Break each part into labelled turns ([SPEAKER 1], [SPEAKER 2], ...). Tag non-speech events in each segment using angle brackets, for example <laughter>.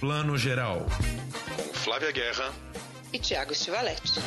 [SPEAKER 1] Plano Geral.
[SPEAKER 2] Com Flávia Guerra
[SPEAKER 3] e Tiago Stivaletti.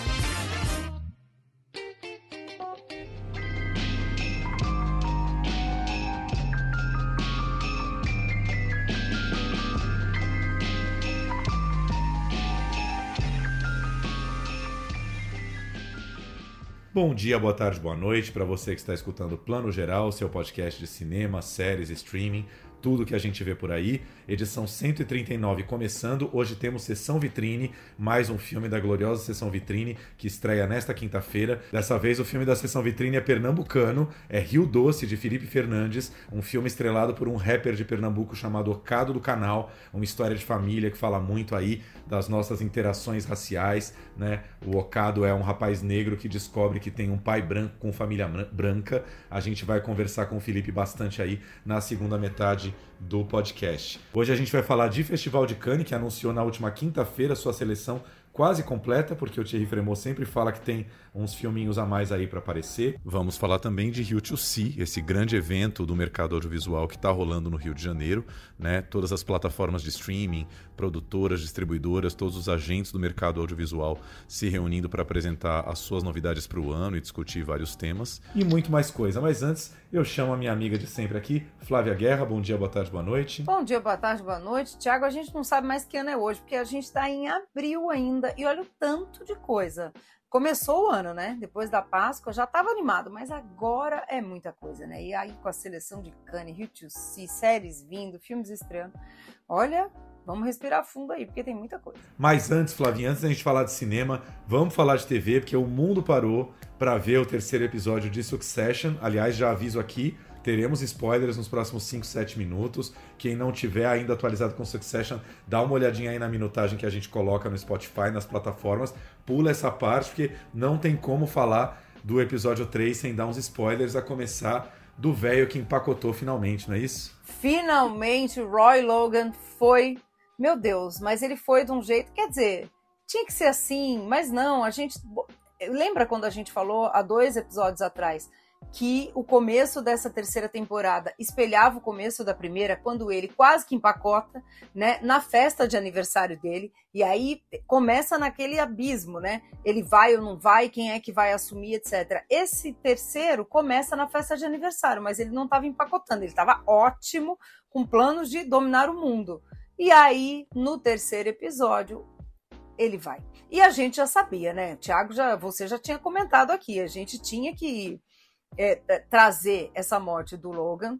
[SPEAKER 1] Bom dia, boa tarde, boa noite para você que está escutando Plano Geral, seu podcast de cinema, séries, streaming tudo que a gente vê por aí. Edição 139 começando. Hoje temos Sessão Vitrine, mais um filme da gloriosa Sessão Vitrine que estreia nesta quinta-feira. Dessa vez o filme da Sessão Vitrine é pernambucano, é Rio Doce de Felipe Fernandes, um filme estrelado por um rapper de Pernambuco chamado Ocado do Canal, uma história de família que fala muito aí das nossas interações raciais, né? O Ocado é um rapaz negro que descobre que tem um pai branco com família branca. A gente vai conversar com o Felipe bastante aí na segunda metade do podcast. Hoje a gente vai falar de Festival de Cannes, que anunciou na última quinta-feira sua seleção quase completa, porque o Thierry Fremont sempre fala que tem uns filminhos a mais aí para aparecer. Vamos falar também de Rio to See, esse grande evento do mercado audiovisual que está rolando no Rio de Janeiro, né? Todas as plataformas de streaming, produtoras, distribuidoras, todos os agentes do mercado audiovisual se reunindo para apresentar as suas novidades para o ano e discutir vários temas. E muito mais coisa. Mas antes, eu chamo a minha amiga de sempre aqui, Flávia Guerra. Bom dia, boa tarde, boa noite.
[SPEAKER 4] Bom dia, boa tarde, boa noite. Tiago, a gente não sabe mais que ano é hoje, porque a gente está em abril ainda e olha o tanto de coisa. Começou o ano, né? Depois da Páscoa, já estava animado, mas agora é muita coisa, né? E aí com a seleção de Cannes, Rio to See, séries vindo, filmes estreando. Olha, Vamos respirar fundo aí, porque tem muita coisa.
[SPEAKER 1] Mas antes, Flavinha, antes da gente falar de cinema, vamos falar de TV, porque o mundo parou para ver o terceiro episódio de Succession. Aliás, já aviso aqui, teremos spoilers nos próximos 5, 7 minutos. Quem não tiver ainda atualizado com Succession, dá uma olhadinha aí na minutagem que a gente coloca no Spotify, nas plataformas. Pula essa parte, porque não tem como falar do episódio 3 sem dar uns spoilers, a começar do velho que empacotou finalmente, não é isso?
[SPEAKER 4] Finalmente, Roy Logan foi meu Deus, mas ele foi de um jeito, quer dizer, tinha que ser assim, mas não, a gente. Lembra quando a gente falou há dois episódios atrás que o começo dessa terceira temporada espelhava o começo da primeira, quando ele quase que empacota, né, na festa de aniversário dele, e aí começa naquele abismo, né? Ele vai ou não vai, quem é que vai assumir, etc. Esse terceiro começa na festa de aniversário, mas ele não estava empacotando, ele estava ótimo, com planos de dominar o mundo. E aí, no terceiro episódio, ele vai. E a gente já sabia, né? Tiago, já, você já tinha comentado aqui, a gente tinha que é, é trazer essa morte do Logan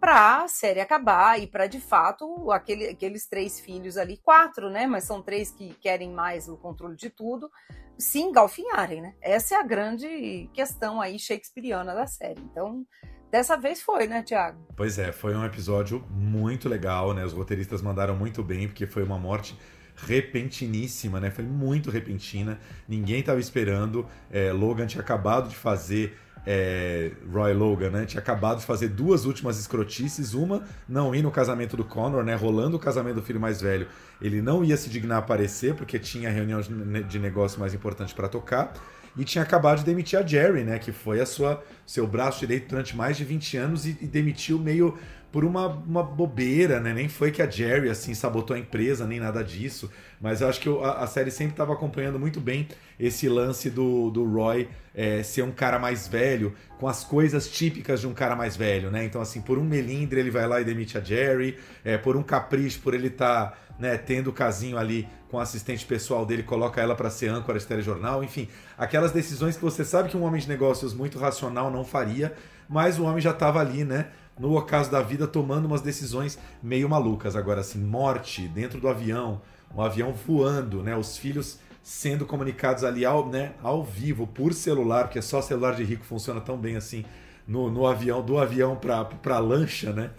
[SPEAKER 4] para a série acabar e para de fato aquele, aqueles três filhos ali, quatro, né? Mas são três que querem mais o controle de tudo, se engalfinharem, né? Essa é a grande questão aí shakespeariana da série. Então, Dessa vez foi, né, Tiago?
[SPEAKER 1] Pois é, foi um episódio muito legal, né? Os roteiristas mandaram muito bem, porque foi uma morte repentiníssima, né? Foi muito repentina. Ninguém estava esperando. É, Logan tinha acabado de fazer. É, Roy Logan, né? Tinha acabado de fazer duas últimas escrotices. Uma, não ir no casamento do Connor, né? Rolando o casamento do filho mais velho. Ele não ia se dignar a aparecer, porque tinha reunião de negócio mais importante para tocar e tinha acabado de demitir a Jerry, né? Que foi a sua seu braço direito durante mais de 20 anos e, e demitiu meio por uma, uma bobeira, né? Nem foi que a Jerry assim sabotou a empresa, nem nada disso. Mas eu acho que a, a, série sempre estava acompanhando muito bem esse lance do, do Roy é, ser um cara mais velho, com as coisas típicas de um cara mais velho, né? Então, assim, por um melindre ele vai lá e demite a Jerry, é, por um capricho, por ele estar tá, né, tendo o casinho ali com o assistente pessoal dele, coloca ela para ser âncora de telejornal, enfim, aquelas decisões que você sabe que um homem de negócios muito racional não faria, mas o homem já estava ali, né? No ocaso da vida, tomando umas decisões meio malucas. Agora, assim, morte dentro do avião, um avião voando, né? Os filhos sendo comunicados ali ao, né, ao vivo, por celular, porque só celular de rico funciona tão bem assim no, no avião, do avião para a lancha, né?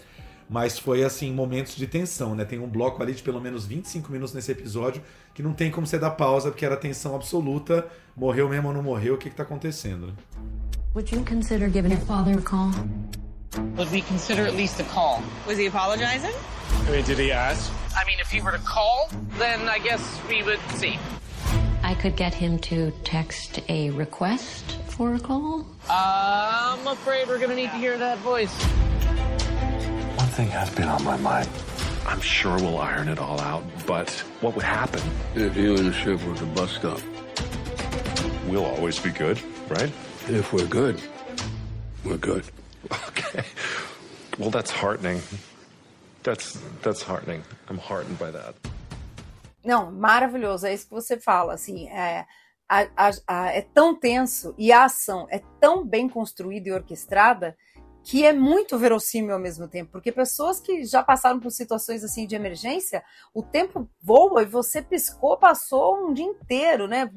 [SPEAKER 1] Mas foi assim, momentos de tensão, né? Tem um bloco ali de pelo menos 25 minutos nesse episódio que não tem como você dar pausa, porque era tensão absoluta. Morreu mesmo ou não morreu, o que, que tá acontecendo, né? Would you consider giving father a call?
[SPEAKER 5] Would we consider at least a call?
[SPEAKER 6] Was he apologizing?
[SPEAKER 5] I mean, did he ask?
[SPEAKER 6] I mean, if he were to call, then I guess we would see.
[SPEAKER 7] I could get him to text a request for a call.
[SPEAKER 6] Uh, I'm afraid we're gonna need to hear that voice.
[SPEAKER 8] One thing has been on my mind.
[SPEAKER 2] I'm sure we'll iron it all out, but what would happen?
[SPEAKER 8] If you and the ship were to bust up,
[SPEAKER 2] We'll always be good, right?
[SPEAKER 8] if we're good, we're good.
[SPEAKER 2] Okay. Well, that's heartening. That's that's heartening. I'm heartened by that.
[SPEAKER 4] Não, maravilhoso, é isso que você fala, assim, é, a- a- a- é tão tenso e a ação é tão bem construída e orquestrada que é muito verossímil ao mesmo tempo, porque pessoas que já passaram por situações assim de emergência, o tempo voa e você piscou, passou um dia inteiro, né?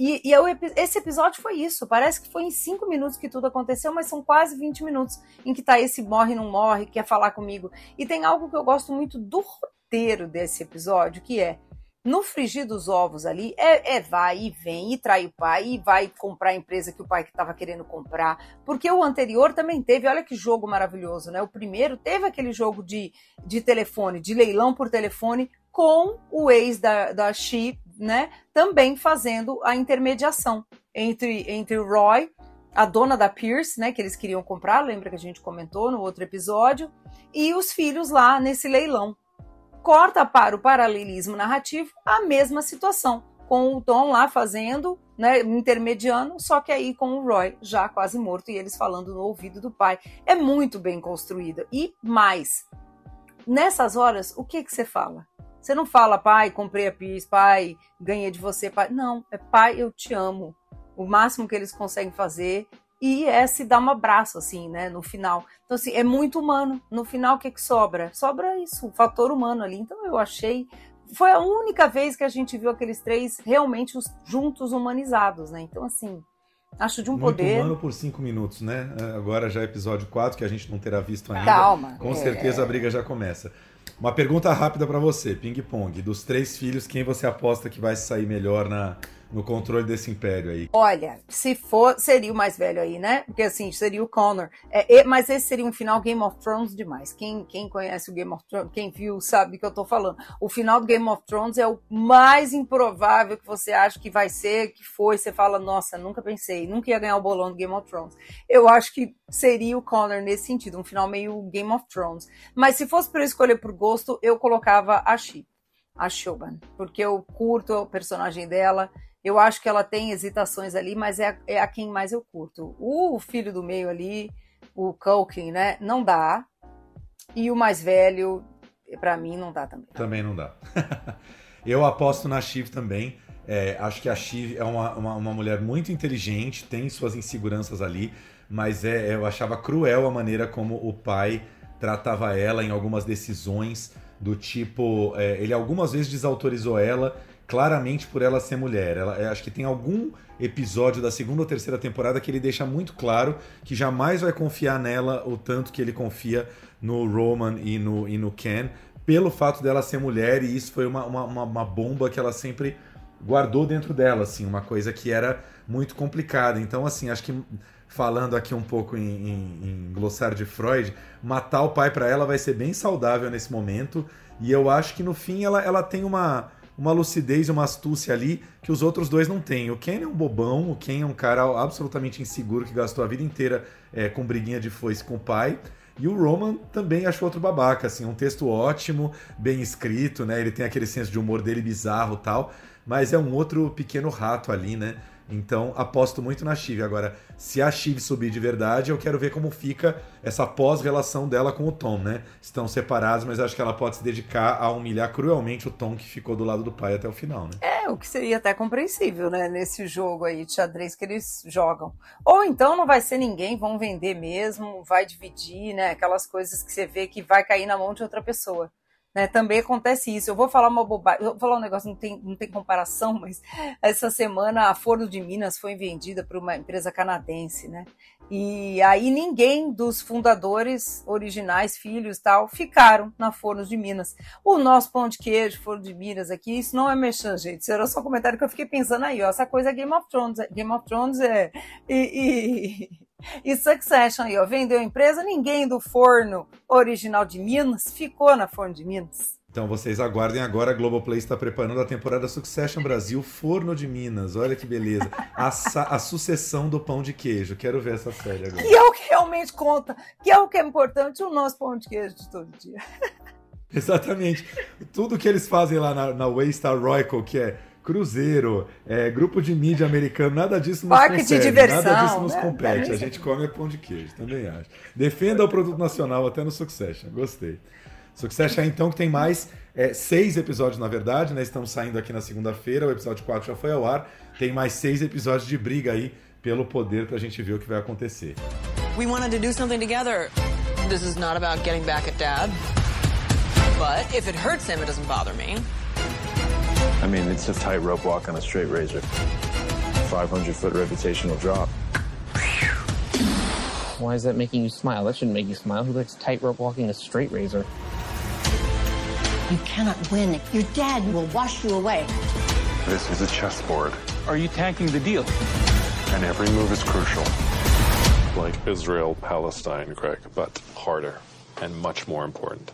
[SPEAKER 4] E, e é epi- esse episódio foi isso. Parece que foi em cinco minutos que tudo aconteceu, mas são quase 20 minutos em que tá esse morre, não morre, quer falar comigo. E tem algo que eu gosto muito do roteiro desse episódio, que é no frigir dos ovos ali, é, é vai e vem, e trai o pai, e vai comprar a empresa que o pai estava querendo comprar. Porque o anterior também teve, olha que jogo maravilhoso, né? O primeiro teve aquele jogo de, de telefone, de leilão por telefone, com o ex da, da She, né? Também fazendo a intermediação entre, entre o Roy, a dona da Pierce, né? Que eles queriam comprar, lembra que a gente comentou no outro episódio, e os filhos lá nesse leilão corta para o paralelismo narrativo a mesma situação, com o Tom lá fazendo, né, intermediando, só que aí com o Roy já quase morto e eles falando no ouvido do pai. É muito bem construída. E mais, nessas horas, o que que você fala? Você não fala, pai, comprei a Pierce, pai, ganhei de você, pai. Não, é pai, eu te amo. O máximo que eles conseguem fazer e é se dar um abraço, assim, né, no final. Então, assim, é muito humano. No final, o que que sobra? Sobra isso, o fator humano ali. Então, eu achei... Foi a única vez que a gente viu aqueles três realmente os- juntos humanizados, né? Então, assim, acho de um
[SPEAKER 1] Muito
[SPEAKER 4] poder...
[SPEAKER 1] humano por cinco minutos, né? É, Agora já é episódio 4, que a gente não terá visto ainda.
[SPEAKER 4] Calma.
[SPEAKER 1] Com
[SPEAKER 4] É.
[SPEAKER 1] certeza a briga já começa. Uma pergunta rápida pra você, Ping Pong. Dos três filhos, quem você aposta que vai sair melhor na, no controle desse império aí?
[SPEAKER 4] Olha, se for, seria o mais velho aí, né? Porque assim, seria o Connor. É, mas esse seria um final Game of Thrones demais. Quem, quem conhece o Game of Thrones, quem viu, sabe do que eu tô falando. O final do Game of Thrones é o mais improvável que você acha que vai ser, que foi. Você fala, nossa, nunca pensei, nunca ia ganhar o bolão do Game of Thrones. Eu acho que seria o Connor nesse sentido, um final meio Game of Thrones. Mas se fosse para eu escolher por gosto, eu colocava a She, a Shoban, porque eu curto o personagem dela. Eu acho que ela tem hesitações ali, mas é a, é a quem mais eu curto. O filho do meio ali, o Culkin, né? Não dá. E o mais velho, pra mim, não dá também.
[SPEAKER 1] Também não dá. <laughs> Eu aposto na Shiv também. É, acho que a Shiv é uma, uma, uma mulher muito inteligente, tem suas inseguranças ali, mas é, eu achava cruel a maneira como o pai tratava ela em algumas decisões, do tipo, é, ele algumas vezes desautorizou ela, claramente por ela ser mulher. Ela, é, acho que tem algum episódio da segunda ou terceira temporada que ele deixa muito claro que jamais vai confiar nela o tanto que ele confia no Roman e no, e no Ken, pelo fato dela ser mulher, e isso foi uma, uma, uma- bomba que ela sempre guardou dentro dela, assim, uma coisa que era muito complicada. Então, assim, acho que falando aqui um pouco em, em, em glossário de Freud, matar o pai para ela vai ser bem saudável nesse momento, e eu acho que no fim ela, ela tem uma, uma lucidez e uma astúcia ali que os outros dois não têm. O Ken é um bobão, o Ken é um cara absolutamente inseguro que gastou a vida inteira é, com briguinha de foice com o pai. E o Roman também achou outro babaca, assim, um texto ótimo, bem escrito, né? Ele tem aquele senso de humor dele bizarro tal, mas é um outro pequeno rato ali, né? Então aposto muito na Chive. Agora, se a Chive subir de verdade, eu quero ver como fica essa pós-relação dela com o Tom, né? Estão separados, mas acho que ela pode se dedicar a humilhar cruelmente o Tom que ficou do lado do pai até o final, né?
[SPEAKER 4] É, o que seria até compreensível, né? Nesse jogo aí de xadrez que eles jogam. Ou então não vai ser ninguém, vão vender mesmo, vai dividir, né? Aquelas coisas que você vê que vai cair na mão de outra pessoa. Né, também acontece isso. Eu vou falar uma bobagem, eu vou falar um negócio, não tem, não tem comparação, mas essa semana a Forno de Minas foi vendida para uma empresa canadense, né? E aí ninguém dos fundadores originais, filhos tal, ficaram na Forno de Minas. O nosso pão de queijo, Forno de Minas aqui, isso não é mexer, gente. Isso era só um comentário que eu fiquei pensando aí, ó. Essa coisa é Game of Thrones. Game of Thrones é. E, e, e Succession aí, ó. Vendeu a empresa, ninguém do forno original de Minas ficou na Forno de Minas.
[SPEAKER 1] Então vocês aguardem agora, a Globoplay está preparando a temporada Succession Brasil Forno de Minas. Olha que beleza. A, a sucessão do pão de queijo. Quero ver essa série agora.
[SPEAKER 4] Que é o que realmente conta, que é o que é importante, o nosso pão de queijo de todo dia.
[SPEAKER 1] Exatamente. Tudo que eles fazem lá na, na Waystar Royal, que é cruzeiro, é, grupo de mídia americano, nada disso nos
[SPEAKER 4] Parque de diversão,
[SPEAKER 1] nada disso nos
[SPEAKER 4] né?
[SPEAKER 1] compete. A gente come é pão de queijo, também acho. Defenda o produto nacional até no Succession, gostei. Succession, então, que tem mais é, seis episódios, na verdade, né? Estamos saindo aqui na segunda-feira, o episódio 4 já foi ao ar. Tem mais seis episódios de briga aí pelo poder pra gente ver o que vai acontecer.
[SPEAKER 9] We wanted to do something together. This is not about getting back at Dad. But if it hurts him, it doesn't bother me.
[SPEAKER 2] I mean, it's a tightrope walk on a straight razor. 500 foot reputational drop.
[SPEAKER 5] Why is that making you smile? That shouldn't make you smile. Who likes tightrope walking a straight razor?
[SPEAKER 10] You cannot win. Your dad will wash you away.
[SPEAKER 2] This is a chessboard,
[SPEAKER 5] Are you tanking the deal?
[SPEAKER 2] and every move is crucial. Like Israel, Palestine, Greg, but harder and much more important.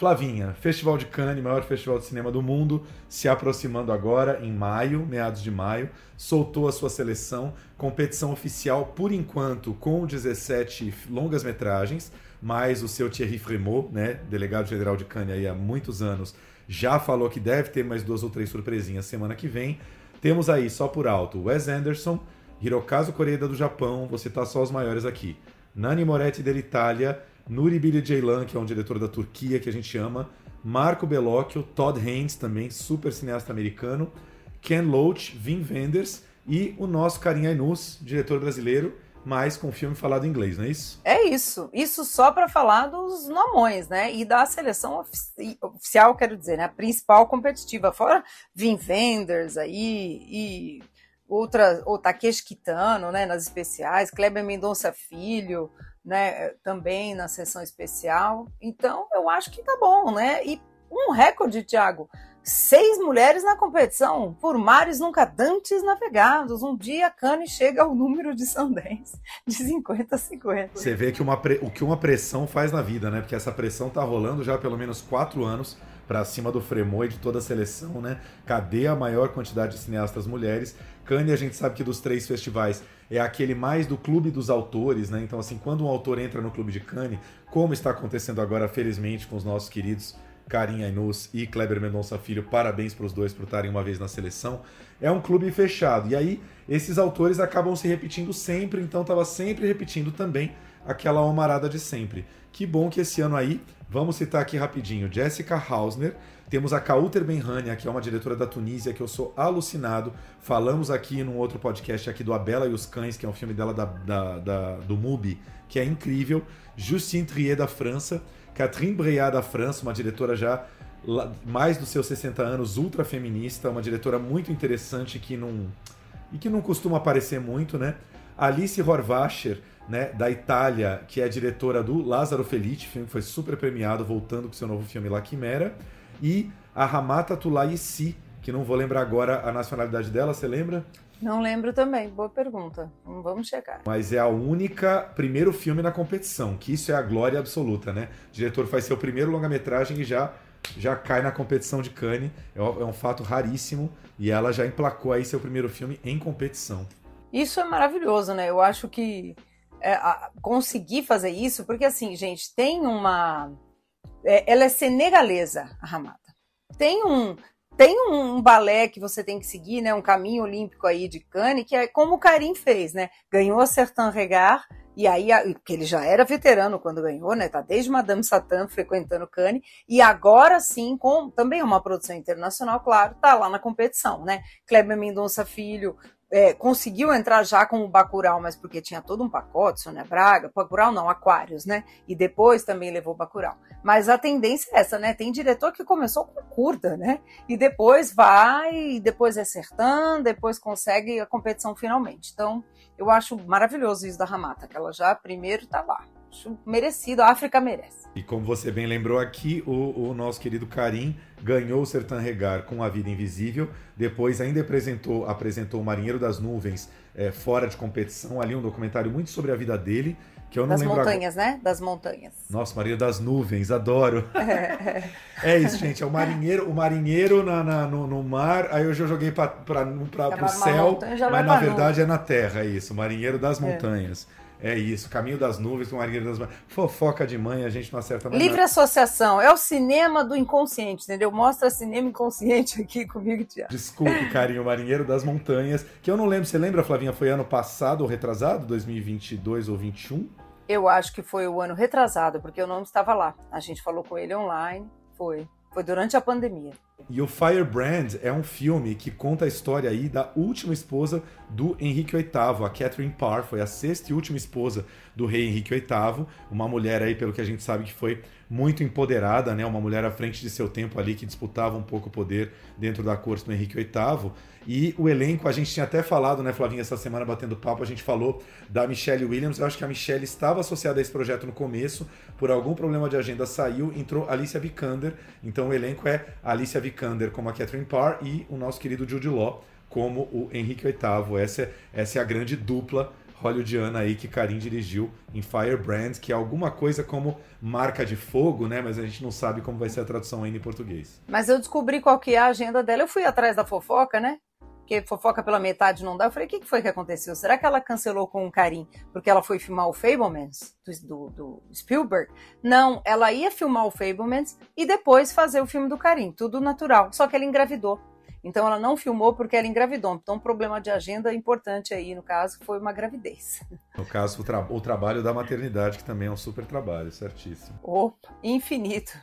[SPEAKER 1] Flavinha, Festival de Cannes, maior festival de cinema do mundo, se aproximando agora em maio, meados de maio, soltou a sua seleção, competição oficial por enquanto com 17 longas metragens, mais o seu Thierry Frémaux, né, delegado geral de Cannes aí há muitos anos, já falou que deve ter mais duas ou três surpresinhas semana que vem. Temos aí só por alto Wes Anderson, Hirokazu Koreeda do Japão, vou citar só os maiores aqui. Nani Moretti dell'Italia, Nuri Bilge Ceylan, que é um diretor da Turquia que a gente ama, Marco Bellocchio, Todd Haynes também, super cineasta americano, Ken Loach, Vin Wenders e o nosso Karim Ainus, diretor brasileiro, mas com filme falado em inglês, não é isso?
[SPEAKER 4] É isso. Isso só para falar dos nomões, né? E da seleção ofici- oficial, quero dizer, né? A principal competitiva. Fora Vin Wenders aí e outra, o Takeshi Kitano, né? Nas especiais, Kleber Mendonça Filho, né? Também na sessão especial. Então, eu acho que tá bom, né? E um recorde, Thiago. Seis mulheres na competição, por mares nunca dantes navegados. Um dia Cannes chega ao número de Sundance de 50 a 50.
[SPEAKER 1] Você vê que uma o que uma pressão faz na vida, né? Porque essa pressão tá rolando já há pelo menos quatro anos para cima do Fremont e de toda a seleção, né? Cadê a maior quantidade de cineastas mulheres? Cannes, a gente sabe que dos três festivais é aquele mais do clube dos autores, né? Então, assim, quando um autor entra no clube de Cannes, como está acontecendo agora, felizmente, com os nossos queridos Karim Ainus e Kleber Mendonça Filho, parabéns para os dois por estarem uma vez na seleção. É um clube fechado. E aí, esses autores acabam se repetindo sempre, então estava sempre repetindo também aquela homarada de sempre. Que bom que esse ano aí, vamos citar aqui rapidinho, Jessica Hausner, temos a Kauter Benhania, que é uma diretora da Tunísia, que eu sou alucinado. Falamos aqui num outro podcast aqui do A Bela e os Cães, que é um filme dela da, da- da- do MUBI, que é incrível. Justine Trier da França, Catherine Breillat da França, uma diretora já mais dos seus 60 anos, ultra feminista, uma diretora muito interessante que não e que não costuma aparecer muito, né? Alice Horvacher, né, da Itália, que é diretora do Lázaro Felice, filme que foi super premiado, voltando com seu novo filme La Chimera, e a Ramata Tulaisi, que não vou lembrar agora a nacionalidade dela, você lembra?
[SPEAKER 4] Não lembro também, boa pergunta. Vamos checar.
[SPEAKER 1] Mas é a única primeiro filme na competição, que isso é a glória absoluta, né? O diretor faz seu primeiro longa-metragem e já já cai na competição de Cannes. É um é um fato raríssimo e ela já emplacou aí seu primeiro filme em competição.
[SPEAKER 4] Isso é maravilhoso, né? Eu acho que é, a- conseguir fazer isso, porque assim, gente, tem uma. é, ela é senegalesa, a Ramada. Tem um. Tem um balé que você tem que seguir, né? Um caminho olímpico aí de Cannes, que é como o Karim fez, né? Ganhou a Certain Regard, e aí, porque ele já era veterano quando ganhou, né? Tá desde Madame Satã frequentando Cannes, e agora sim, com também é uma produção internacional, claro, tá lá na competição, né? Kleber Mendonça Filho é, conseguiu entrar já com o Bacurau, mas porque tinha todo um pacote, Sônia Braga, Bacurau não, Aquários, né? E depois também levou Bacurau. Mas a tendência é essa, né? Tem diretor que começou com curta, né? E depois vai, depois é Sertã, depois consegue a competição finalmente. Então, eu acho maravilhoso isso da Ramata, que ela já primeiro tá lá. Acho merecido, a África merece.
[SPEAKER 1] E como você bem lembrou aqui, o, o nosso querido Karim ganhou o Sertan Regar com A Vida Invisível, depois ainda apresentou, apresentou O Marinheiro das Nuvens é, fora de competição, ali um documentário muito sobre a vida dele, que eu não
[SPEAKER 4] das
[SPEAKER 1] lembro
[SPEAKER 4] montanhas, agora. né? Das montanhas.
[SPEAKER 1] Nossa, Maria das Nuvens, adoro. É, <laughs> é isso, gente. É o marinheiro, o marinheiro na, na no, no, mar. Aí eu já joguei para o céu, mas na verdade é na terra, é isso. O marinheiro das montanhas. É. É isso, Caminho das Nuvens com Marinheiro das Mães. Fofoca de mãe, a gente não acerta mais
[SPEAKER 4] Livre nada. associação, é o cinema do inconsciente, entendeu? Mostra cinema inconsciente aqui <laughs> comigo, Tiago.
[SPEAKER 1] Desculpe, carinho, Marinheiro das Montanhas, que eu não lembro, você lembra, Flavinha, foi ano passado ou retrasado, 2022 ou 21?
[SPEAKER 4] Eu acho que foi o ano retrasado, porque eu não estava lá. A gente falou com ele online, foi. Foi durante a pandemia.
[SPEAKER 1] E o Firebrand é um filme que conta a história aí da última esposa do Henrique VIII, a Catherine Parr, foi a sexta e última esposa do rei Henrique VIII, uma mulher aí, pelo que a gente sabe, que foi muito empoderada, né? Uma mulher à frente de seu tempo ali que disputava um pouco o poder dentro da corte do Henrique VIII. E o elenco, a gente tinha até falado, né, Flavinha, essa semana batendo papo, a gente falou da Michelle Williams. Eu acho que a Michelle estava associada a esse projeto no começo, por algum problema de agenda saiu, entrou Alicia Vikander. Então o elenco é Alicia Vikander como a Catherine Parr e o nosso querido Jude Law como o Henrique VIII. Essa é, essa é a grande dupla hollywoodiana aí que Karim dirigiu em Firebrand, que é alguma coisa como marca de fogo, né? Mas a gente não sabe como vai ser a tradução ainda em português.
[SPEAKER 4] Mas eu descobri qual que é a agenda dela. Eu fui atrás da fofoca, né? Porque fofoca pela metade não dá. Eu falei, o que foi que aconteceu? Será que ela cancelou com o Karim porque ela foi filmar o Fablemans do, do, Spielberg? Não, ela ia filmar o Fablemans e depois fazer o filme do Karim. Tudo natural. Só que ela engravidou. Então ela não filmou porque ela engravidou. Então, um problema de agenda importante aí, no caso, foi uma gravidez.
[SPEAKER 1] No caso, o, tra o trabalho da maternidade, que também é um super trabalho, certíssimo.
[SPEAKER 4] Opa, infinito.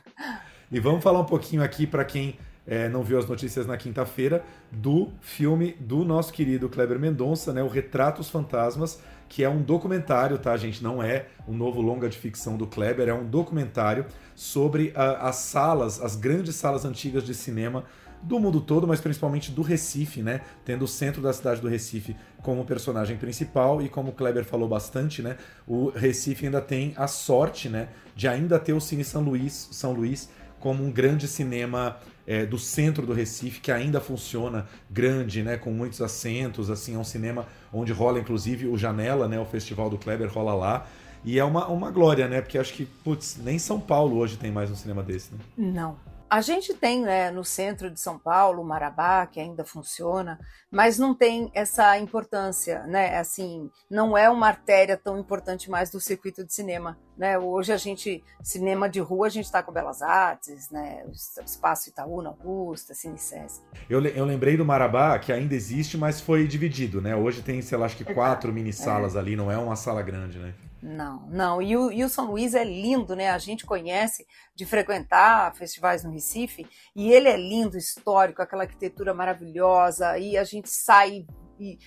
[SPEAKER 1] E vamos falar um pouquinho aqui para quem é, não viu as notícias na quinta-feira, do filme do nosso querido Kleber Mendonça, né, o Retratos Fantasmas, que é um documentário, tá, gente? Não é um novo longa de ficção do Kleber, é um documentário sobre a, as salas, as grandes salas antigas de cinema do mundo todo, mas principalmente do Recife, né? Tendo o centro da cidade do Recife como personagem principal e como o Kleber falou bastante, né? O Recife ainda tem a sorte, né, de ainda ter o Cine São Luís, São Luís como um grande cinema é, do centro do Recife que ainda funciona grande, né, com muitos assentos, assim, é um cinema onde rola inclusive o Janela, né, o festival do Kleber rola lá. E é uma, uma glória, né? Porque acho que, putz, nem São Paulo hoje tem mais um cinema desse, né?
[SPEAKER 4] Não, a gente tem né, no centro de São Paulo, Marabá, que ainda funciona, mas não tem essa importância, né? Assim, não é uma artéria tão importante mais do circuito de cinema, né? Hoje a gente, cinema de rua, a gente está com Belas Artes, né? O Espaço Itaú, na Augusta, Cinesesc.
[SPEAKER 1] Eu, eu lembrei do Marabá, que ainda existe, mas foi dividido, né? Hoje tem, sei lá, acho que quatro mini salas é. ali, não é uma sala grande, né?
[SPEAKER 4] Não, não. E o, e o, São Luís é lindo, né? A gente conhece de frequentar festivais no Recife e ele é lindo, histórico, aquela arquitetura maravilhosa. E a gente sai e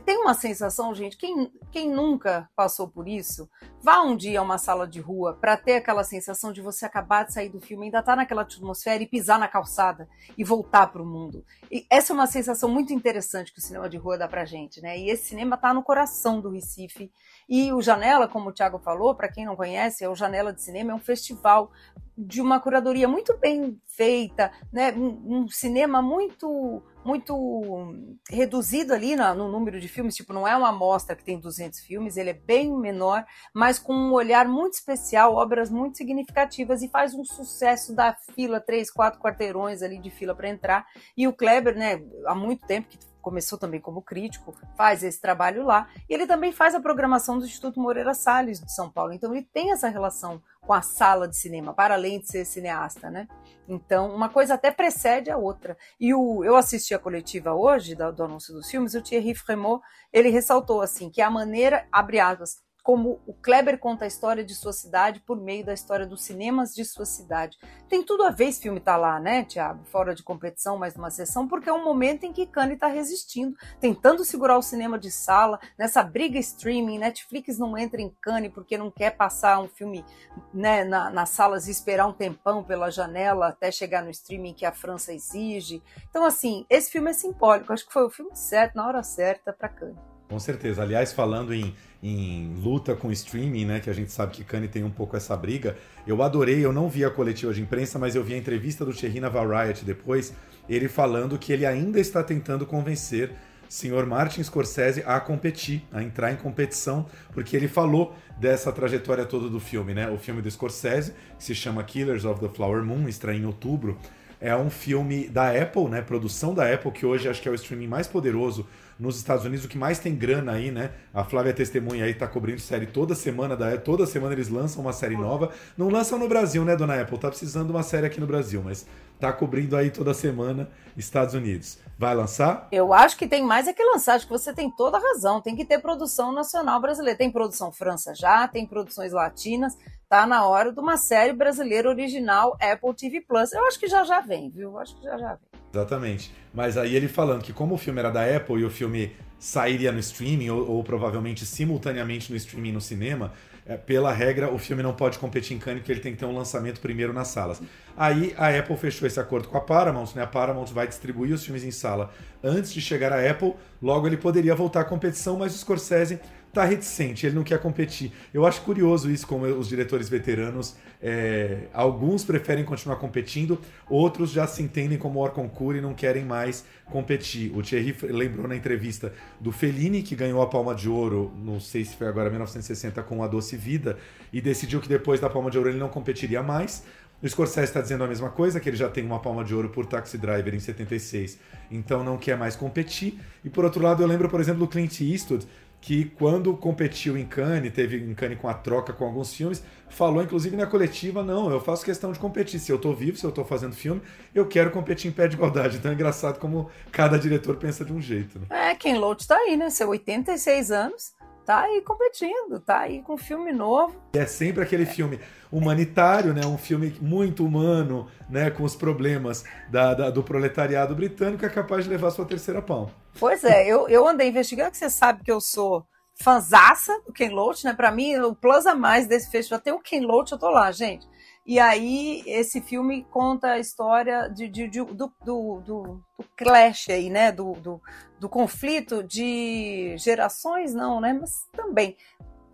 [SPEAKER 4] tem uma sensação, gente, quem, quem nunca passou por isso, vá um dia a uma sala de rua para ter aquela sensação de você acabar de sair do filme, ainda estar tá naquela atmosfera e pisar na calçada e voltar para o mundo. E essa é uma sensação muito interessante que o cinema de rua dá pra gente, né? E esse cinema está no coração do Recife. E o Janela, como o Thiago falou, para quem não conhece, é o Janela de Cinema, é um festival de uma curadoria muito bem feita, né? um, um cinema muito muito reduzido ali no, no, número de filmes, tipo, não é uma amostra que tem 200 filmes, ele é bem menor, mas com um olhar muito especial, obras muito significativas e faz um sucesso da fila, três, quatro quarteirões ali de fila para entrar. E o Kleber, né, há muito tempo que começou também como crítico, faz esse trabalho lá, e ele também faz a programação do Instituto Moreira Salles de São Paulo. Então ele tem essa relação com a sala de cinema, para além de ser cineasta, né? Então, uma coisa até precede a outra. E o, eu assisti a coletiva hoje do, do anúncio dos filmes, o Thierry Fremont, ele ressaltou assim que a maneira, abre aspas, como o Kleber conta a história de sua cidade por meio da história dos cinemas de sua cidade. Tem tudo a ver esse filme tá lá, né, Tiago? Fora de competição, mais numa sessão, porque é um momento em que Cannes está resistindo, tentando segurar o cinema de sala, nessa briga streaming, Netflix não entra em Cannes porque não quer passar um filme né, na, nas salas e esperar um tempão pela janela até chegar no streaming que a França exige. Então, assim, esse filme é simbólico, acho que foi o filme certo, na hora certa para Cannes.
[SPEAKER 1] Com certeza. Aliás, falando em, em luta com streaming, né, que a gente sabe que Kanye tem um pouco essa briga, eu adorei, eu não vi a coletiva de imprensa, mas eu vi a entrevista do Thierry na Variety depois, ele falando que ele ainda está tentando convencer senhor Martin Scorsese a competir, a entrar em competição, porque ele falou dessa trajetória toda do filme, né? O filme do Scorsese, que se chama Killers of the Flower Moon, estreia em outubro, é um filme da Apple, né? Produção da Apple, que hoje acho que é o streaming mais poderoso nos Estados Unidos, o que mais tem grana aí, né? A Flávia Testemunha aí tá cobrindo série toda semana, da, toda semana eles lançam uma série nova. Não lançam no Brasil, né, dona Apple? Tá precisando de uma série aqui no Brasil, mas tá cobrindo aí toda semana Estados Unidos. Vai lançar?
[SPEAKER 4] Eu acho que tem mais é que lançar, acho que você tem toda a razão. Tem que ter produção nacional brasileira. Tem produção França já, tem produções latinas. Tá na hora de uma série brasileira original Apple TV Plus. Eu acho que já já vem, viu? Eu acho que já já vem.
[SPEAKER 1] Exatamente. Mas aí ele falando que como o filme era da Apple e o filme sairia no streaming ou, ou provavelmente simultaneamente no streaming no cinema, é, pela regra o filme não pode competir em Cannes porque ele tem que ter um lançamento primeiro nas salas. Aí a Apple fechou esse acordo com a Paramount, né? A Paramount vai distribuir os filmes em sala antes de chegar à Apple, logo ele poderia voltar à competição, mas o Scorsese tá reticente, ele não quer competir. Eu acho curioso isso, como os diretores veteranos, é, alguns preferem continuar competindo, outros já se entendem como hors concours e não querem mais competir. O Thierry lembrou na entrevista do Fellini, que ganhou a Palma de Ouro, não sei se foi agora 1960, com A Doce Vida, e decidiu que depois da Palma de Ouro ele não competiria mais. O Scorsese está dizendo a mesma coisa, que ele já tem uma palma de ouro por Taxi Driver em 76, então não quer mais competir. E por outro lado, eu lembro, por exemplo, do Clint Eastwood, que quando competiu em Cannes, teve em Cannes com a troca com alguns filmes, falou inclusive na coletiva, não, eu faço questão de competir, se eu estou vivo, se eu estou fazendo filme, eu quero competir em pé de igualdade. Então é engraçado como cada diretor pensa de um jeito. Né?
[SPEAKER 4] É, Ken Loach tá aí, né? Seu 86 anos, tá aí competindo, tá aí com filme novo.
[SPEAKER 1] É sempre aquele filme humanitário, né? Um filme muito humano, né? Com os problemas da, da, do proletariado britânico, é capaz de levar sua terceira pão.
[SPEAKER 4] Pois é, eu, eu andei investigando, que você sabe que eu sou fanzaça do Ken Loach, né? Para mim, o plus a mais desse festival tem o Ken Loach, eu tô lá, gente. E aí, esse filme conta a história de, de, de do, do, do, do, clash aí, né? Do, do, do conflito de gerações, não, né? Mas também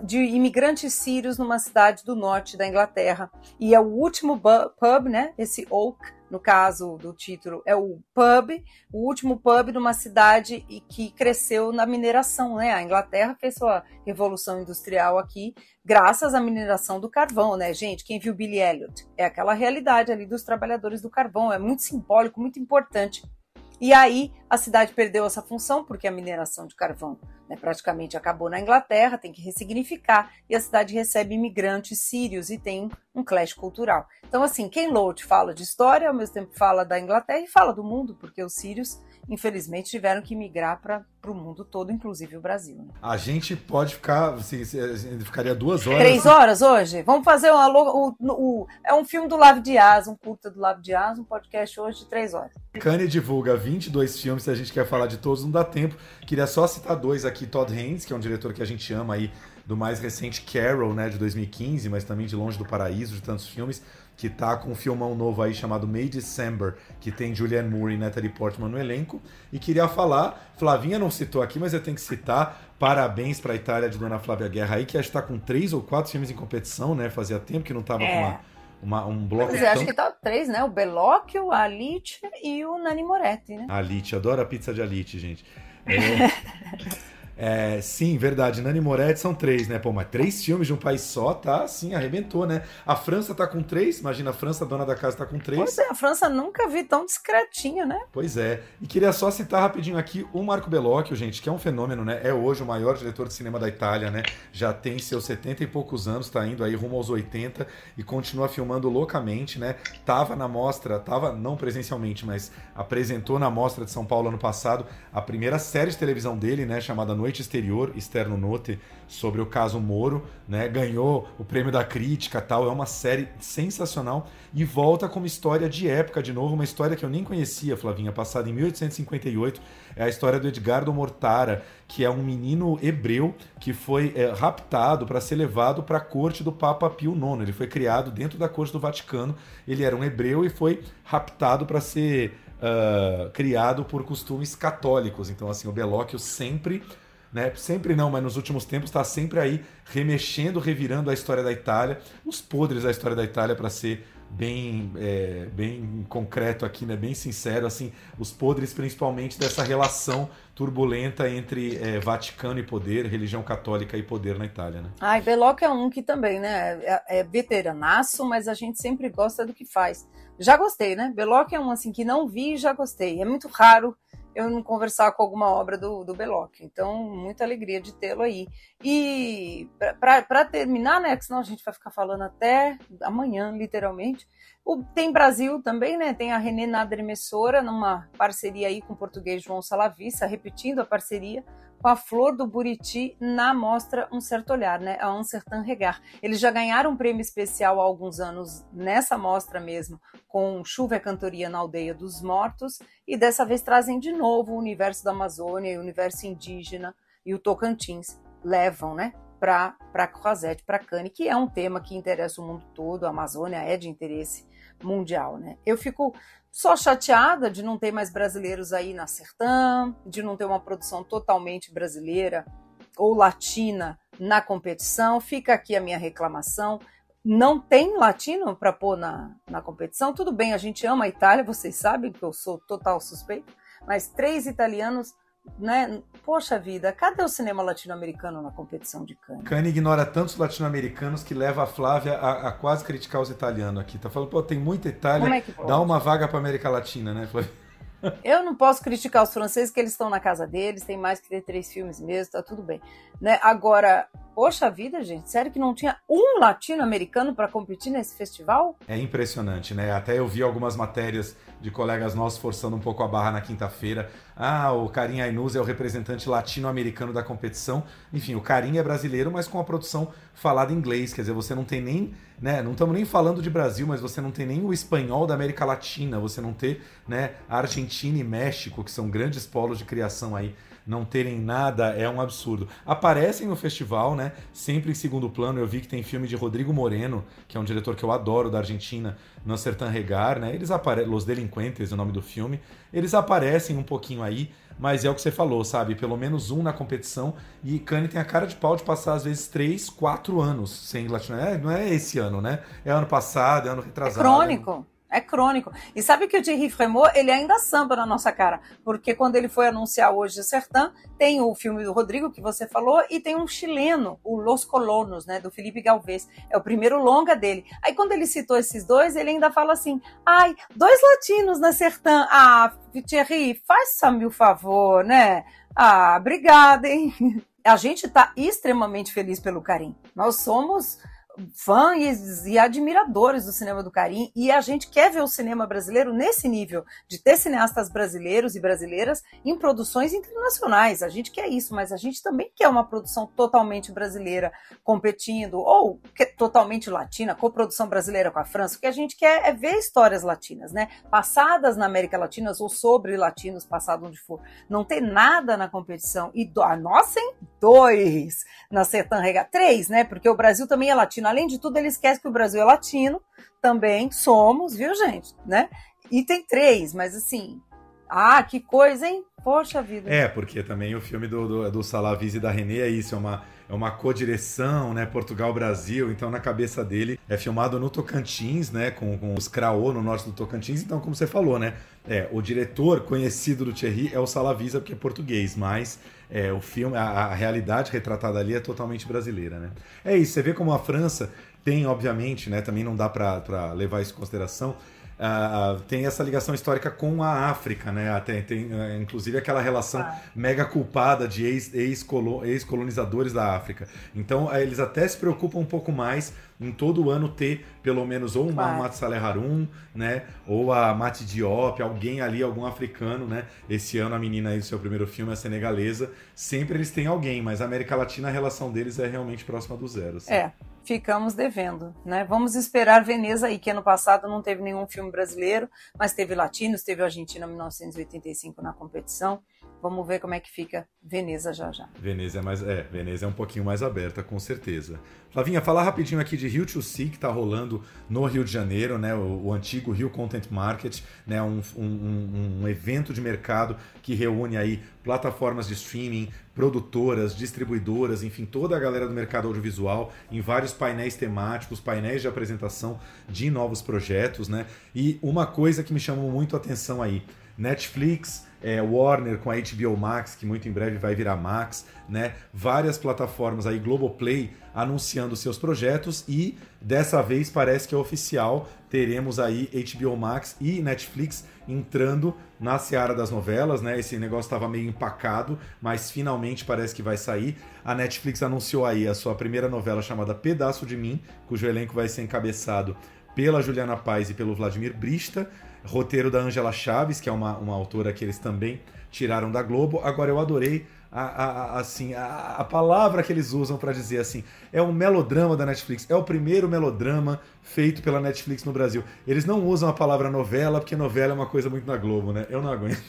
[SPEAKER 4] de imigrantes sírios numa cidade do norte da Inglaterra. E é o último pub, né? Esse Oak, no caso do título, é o pub, o último pub numa cidade que cresceu na mineração, né? A Inglaterra fez sua revolução industrial aqui graças à mineração do carvão, né, gente? Quem viu Billy Elliot? É aquela realidade ali dos trabalhadores do carvão, é muito simbólico, muito importante. E aí a cidade perdeu essa função porque a mineração de carvão né, praticamente acabou na Inglaterra, tem que ressignificar, e a cidade recebe imigrantes sírios e tem um clash cultural. Então, assim, Ken Loach fala de história, ao mesmo tempo fala da Inglaterra e fala do mundo, porque os sírios infelizmente tiveram que migrar para o mundo todo, inclusive o Brasil. Né?
[SPEAKER 1] A gente pode ficar, assim, ficaria duas horas.
[SPEAKER 4] Três horas hoje? Vamos fazer uma, o, o, é um filme do Lavo Dias, um curta do Lavo Dias, um podcast hoje de três horas.
[SPEAKER 1] Cane divulga 22 filmes, se a gente quer falar de todos, não dá tempo. Queria só citar dois aqui, Todd Haynes, que é um diretor que a gente ama aí, do mais recente Carol, né, de 2015, mas também de Longe do Paraíso, de tantos filmes que tá com um filmão novo aí chamado May December, que tem Julianne Moore e Natalie Portman no elenco. E queria falar, Flavinha não citou aqui, mas eu tenho que citar, parabéns para a Itália de Dona Flávia Guerra aí, que acho que tá com três ou quatro filmes em competição, né? Fazia tempo que não tava é. com uma, uma, um bloco.
[SPEAKER 4] Pois é, tão... acho que tá três, né? O Bellocchio, a Alice e o Nani Moretti, né?
[SPEAKER 1] Alice, adoro a pizza de Alice, gente. <laughs> É... É, sim, verdade. Nani Moretti são três, né? Pô, mas três filmes de um país só, tá? Sim, arrebentou, né? A França tá com três. Imagina, a França, a dona da casa, tá com três.
[SPEAKER 4] Pois é, a França nunca vi tão discretinha, né?
[SPEAKER 1] Pois é. E queria só citar rapidinho aqui o Marco Bellocchio, gente, que é um fenômeno, né? É hoje o maior diretor de cinema da Itália, né? Já tem seus 70 e poucos anos, tá indo aí rumo aos 80 e continua filmando loucamente, né? Tava na mostra, tava não presencialmente, mas apresentou na mostra de São Paulo ano passado a primeira série de televisão dele, né? Chamada Noite Noite Exterior, Externo Note, sobre o caso Moro, né? Ganhou o prêmio da crítica, tal. É uma série sensacional e volta como história de época de novo, uma história que eu nem conhecia, Flavinha, passada em 1858. É a história do Edgardo Mortara, que é um menino hebreu que foi é, raptado para ser levado para a corte do Papa Pio IX. Ele foi criado dentro da corte do Vaticano. Ele era um hebreu e foi raptado para ser uh, criado por costumes católicos. Então, assim, o Belóquio sempre né? Sempre não, mas nos últimos tempos está sempre aí remexendo, revirando a história da Itália, os podres da história da Itália para ser bem, é, bem concreto aqui, né? Bem sincero, assim, os podres principalmente dessa relação turbulenta entre é, Vaticano e poder, religião católica e poder na Itália, né?
[SPEAKER 4] Ai, Belloc é um que também, né? É, é veteranaço, mas a gente sempre gosta do que faz. Já gostei, né? Belloc é um assim que não vi e já gostei. É muito raro eu não conversar com alguma obra do, do Belloc. Então, muita alegria de tê-lo aí. E para terminar, né? Que senão a gente vai ficar falando até amanhã, literalmente. O, tem Brasil também, né? Tem a René Nader Emissora, numa parceria aí com o português João Salavissa, repetindo a parceria com a Flor do Buriti na mostra Um Certo Olhar, né? A Un Certain Regar. Eles já ganharam um prêmio especial há alguns anos nessa mostra mesmo, com Chuva e Cantoria na Aldeia dos Mortos, e dessa vez trazem de novo o universo da Amazônia, o universo indígena e o Tocantins. Levam, né? Para Croisette, para Cane, que é um tema que interessa o mundo todo, a Amazônia é de interesse mundial, né? Eu fico só chateada de não ter mais brasileiros aí na Sertã, de não ter uma produção totalmente brasileira ou latina na competição. Fica aqui a minha reclamação. Não tem latino para pôr na, na competição. Tudo bem, a gente ama a Itália, vocês sabem que eu sou total suspeito, mas três italianos né? Poxa vida, cadê o cinema latino-americano na competição de Cannes?
[SPEAKER 1] Cannes ignora tantos latino-americanos que leva a Flávia a, a, quase criticar os italianos aqui. Tá falando, pô, tem muita Itália, é dá uma vaga para América Latina, né, Flávia?
[SPEAKER 4] Eu não posso criticar os franceses, que eles estão na casa deles, tem mais que ter três filmes mesmo, tá tudo bem. Né? Agora, poxa vida, gente, sério que não tinha um latino-americano para competir nesse festival?
[SPEAKER 1] É impressionante, né? Até eu vi algumas matérias de colegas nossos forçando um pouco a barra na quinta-feira. Ah, o Karim Ainuz é o representante latino-americano da competição. Enfim, o Karim é brasileiro, mas com a produção falada em inglês. Quer dizer, você não tem nem, né? Não estamos nem falando de Brasil, mas você não tem nem o espanhol da América Latina. Você não tem, né? Argentina e México, que são grandes polos de criação aí não terem nada é um absurdo. Aparecem no festival, né? Sempre em segundo plano. Eu vi que tem filme de Rodrigo Moreno, que é um diretor que eu adoro da Argentina, no Sertã Regar, né? Eles aparecem, Los Delinquentes, o nome do filme. Eles aparecem um pouquinho aí, mas é o que você falou, sabe? Pelo menos um na competição. E Cannes tem a cara de pau de passar, às vezes, três, quatro anos sem latino. É, não é esse ano, né? É ano passado, é ano retrasado.
[SPEAKER 4] É crônico. Crônico. E sabe que o Thierry Fremont, ele ainda samba na nossa cara, porque quando ele foi anunciar hoje o Sertã, tem o filme do Rodrigo, que você falou, e tem um chileno, o Los Colonos, né, do Felipe Galvez. É o primeiro longa dele. Aí quando ele citou esses dois, ele ainda fala assim, ai, dois latinos na Sertã. Ah, Thierry, faça-me o favor, né? Ah, obrigada, hein? <laughs> A gente está extremamente feliz pelo Karim. Nós somos fãs e admiradores do cinema do Carim e a gente quer ver o cinema brasileiro nesse nível, de ter cineastas brasileiros e brasileiras em produções internacionais. A gente quer isso, mas a gente também quer uma produção totalmente brasileira competindo, ou totalmente latina, coprodução brasileira com a França. O que a gente quer é ver histórias latinas, né? Passadas na América Latina ou sobre latinos, passado onde for. Não tem nada na competição. E do, a nossa, hein? Dois na Sertan Rega. Três, né? Porque o Brasil também é latino Além de tudo, ele esquece que o Brasil é latino, também somos, viu, gente? Né? E tem três, mas assim, ah, que coisa, hein? Poxa vida.
[SPEAKER 1] É, porque também o filme do, do, do e da Renê é isso, é uma, é uma co-direção, né? Portugal-Brasil, então na cabeça dele é filmado no Tocantins, né? Com, com os Craô no norte do Tocantins, então como você falou, né? É, o diretor conhecido do Thierry é o Salavisa, porque é português, mas é, o filme, a, a, realidade retratada ali é totalmente brasileira, né? É isso, você vê como a França tem, obviamente, né? Também não dá para levar isso em consideração. Uh, tem essa ligação histórica com a África, né? Tem, tem uh, inclusive aquela relação ah. mega culpada de ex-colonizadores ex da África. Então uh, eles até se preocupam um pouco mais em todo ano ter pelo menos ou claro. Saleh Harum, né? Ou a Mati Diop, alguém ali, algum africano, né? Esse ano a menina aí do seu primeiro filme é senegalesa. Sempre eles têm alguém, mas a América Latina a relação deles é realmente próxima do zero.
[SPEAKER 4] Assim. É, ficamos devendo, né? Vamos esperar Veneza aí, que ano passado não teve nenhum filme brasileiro, mas teve latinos, teve Argentina 1985 na competição. Vamos ver como é que fica Veneza já já.
[SPEAKER 1] Veneza é mais, é, Veneza é um pouquinho mais aberta, com certeza. Flavinha, falar rapidinho aqui de Rio to Sea, que está rolando no Rio de Janeiro, né? O, o antigo Rio Content Market, né? Um, um, um, evento de mercado que reúne aí plataformas de streaming, produtoras, distribuidoras, enfim, toda a galera do mercado audiovisual em vários painéis temáticos, painéis de apresentação de novos projetos, né? E uma coisa que me chamou muito a atenção aí, Netflix, é, Warner com a HBO Max, que muito em breve vai virar Max, né? Várias plataformas aí, Globoplay, anunciando seus projetos e dessa vez parece que é oficial, teremos aí HBO Max e Netflix entrando na seara das novelas, né? Esse negócio estava meio empacado, mas finalmente parece que vai sair. A Netflix anunciou aí a sua primeira novela chamada Pedaço de Mim, cujo elenco vai ser encabeçado pela Juliana Paz e pelo Vladimir Brista roteiro da Angela Chaves, que é uma, uma autora que eles também tiraram da Globo. Agora eu adorei a, a, a assim a, a, palavra que eles usam para dizer assim é um melodrama da Netflix. É o primeiro melodrama feito pela Netflix no Brasil. Eles não usam a palavra novela porque novela é uma coisa muito na Globo né? Eu não aguento.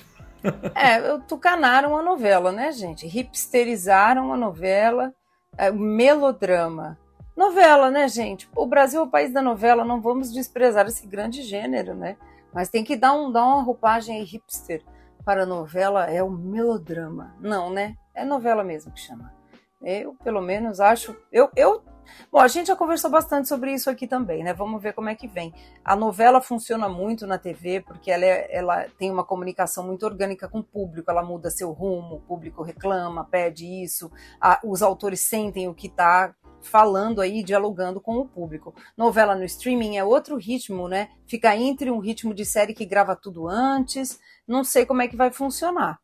[SPEAKER 4] É tucanaram a novela né gente? Hipsterizaram a novela é, melodrama. Novela né gente? O Brasil é o país da novela não vamos desprezar esse grande gênero né mas tem que dar, um, dar uma roupagem hipster para a novela, é o melodrama. Não, né? É novela mesmo que chama. Eu, pelo menos, acho. Eu, eu Bom, a gente já conversou bastante sobre isso aqui também, né? Vamos ver como é que vem. A novela funciona muito na TV porque ela, é, ela tem uma comunicação muito orgânica com o público, ela muda seu rumo, o público reclama, pede isso, a, os autores sentem o que está falando aí, dialogando com o público. Novela no streaming é outro ritmo, né? Fica entre um ritmo de série que grava tudo antes. Não sei como é que vai funcionar.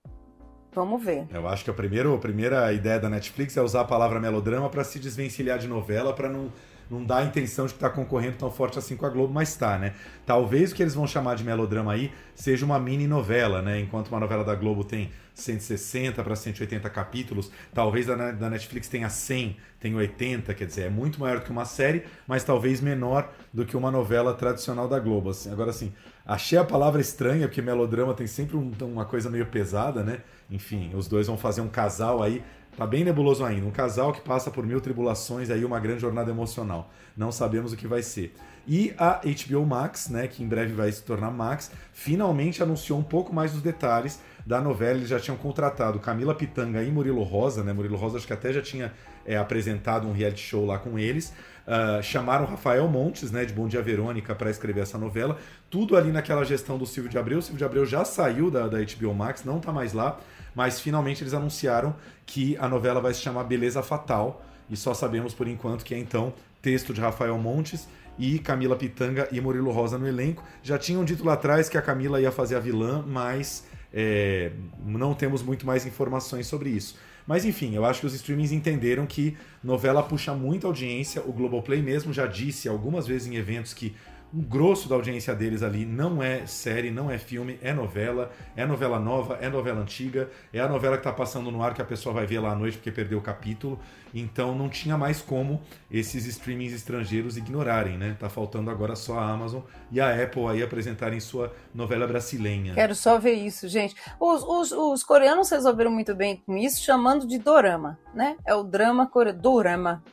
[SPEAKER 4] Vamos ver.
[SPEAKER 1] Eu acho que a primeira, a primeira ideia da Netflix é usar a palavra melodrama para se desvencilhar de novela, para não não dá a intenção de que está concorrendo tão forte assim com a Globo, mas está, né? Talvez o que eles vão chamar de melodrama aí seja uma mini novela, né? Enquanto uma novela da Globo tem 160 para 180 capítulos, talvez da Netflix tenha 100, tem 80, quer dizer, é muito maior do que uma série, mas talvez menor do que uma novela tradicional da Globo. Assim, agora, assim, achei a palavra estranha, porque melodrama tem sempre um, uma coisa meio pesada, né? Enfim, os dois vão fazer um casal aí Tá bem nebuloso ainda. Um casal que passa por mil tribulações aí uma grande jornada emocional. Não sabemos o que vai ser. E a HBO Max, né, que em breve vai se tornar Max, finalmente anunciou um pouco mais dos detalhes da novela. Eles já tinham contratado Camila Pitanga e Murilo Rosa, né? Murilo Rosa acho que até já tinha é, apresentado um reality show lá com eles. Uh, chamaram Rafael Montes, né, de Bom Dia Verônica, para escrever essa novela. Tudo ali naquela gestão do Silvio de Abreu. O Silvio de Abreu já saiu da, da HBO Max, não tá mais lá mas finalmente eles anunciaram que a novela vai se chamar Beleza Fatal, e só sabemos por enquanto que é então texto de Rafael Montes e Camila Pitanga e Murilo Rosa no elenco. Já tinham dito lá atrás que a Camila ia fazer a vilã, mas é, não temos muito mais informações sobre isso. Mas enfim, eu acho que os streamings entenderam que novela puxa muita audiência. O Globoplay mesmo já disse algumas vezes em eventos que o grosso da audiência deles ali não é série, não é filme, é novela, é novela nova, é novela antiga, é a novela que está passando no ar que a pessoa vai ver lá à noite porque perdeu o capítulo. Então não tinha mais como esses streamings estrangeiros ignorarem, né? Tá faltando agora só a Amazon e a Apple aí apresentarem sua novela brasileira.
[SPEAKER 4] Quero só ver isso, gente. Os, os, os coreanos resolveram muito bem com isso, chamando de dorama, né? É o drama coreano, dorama,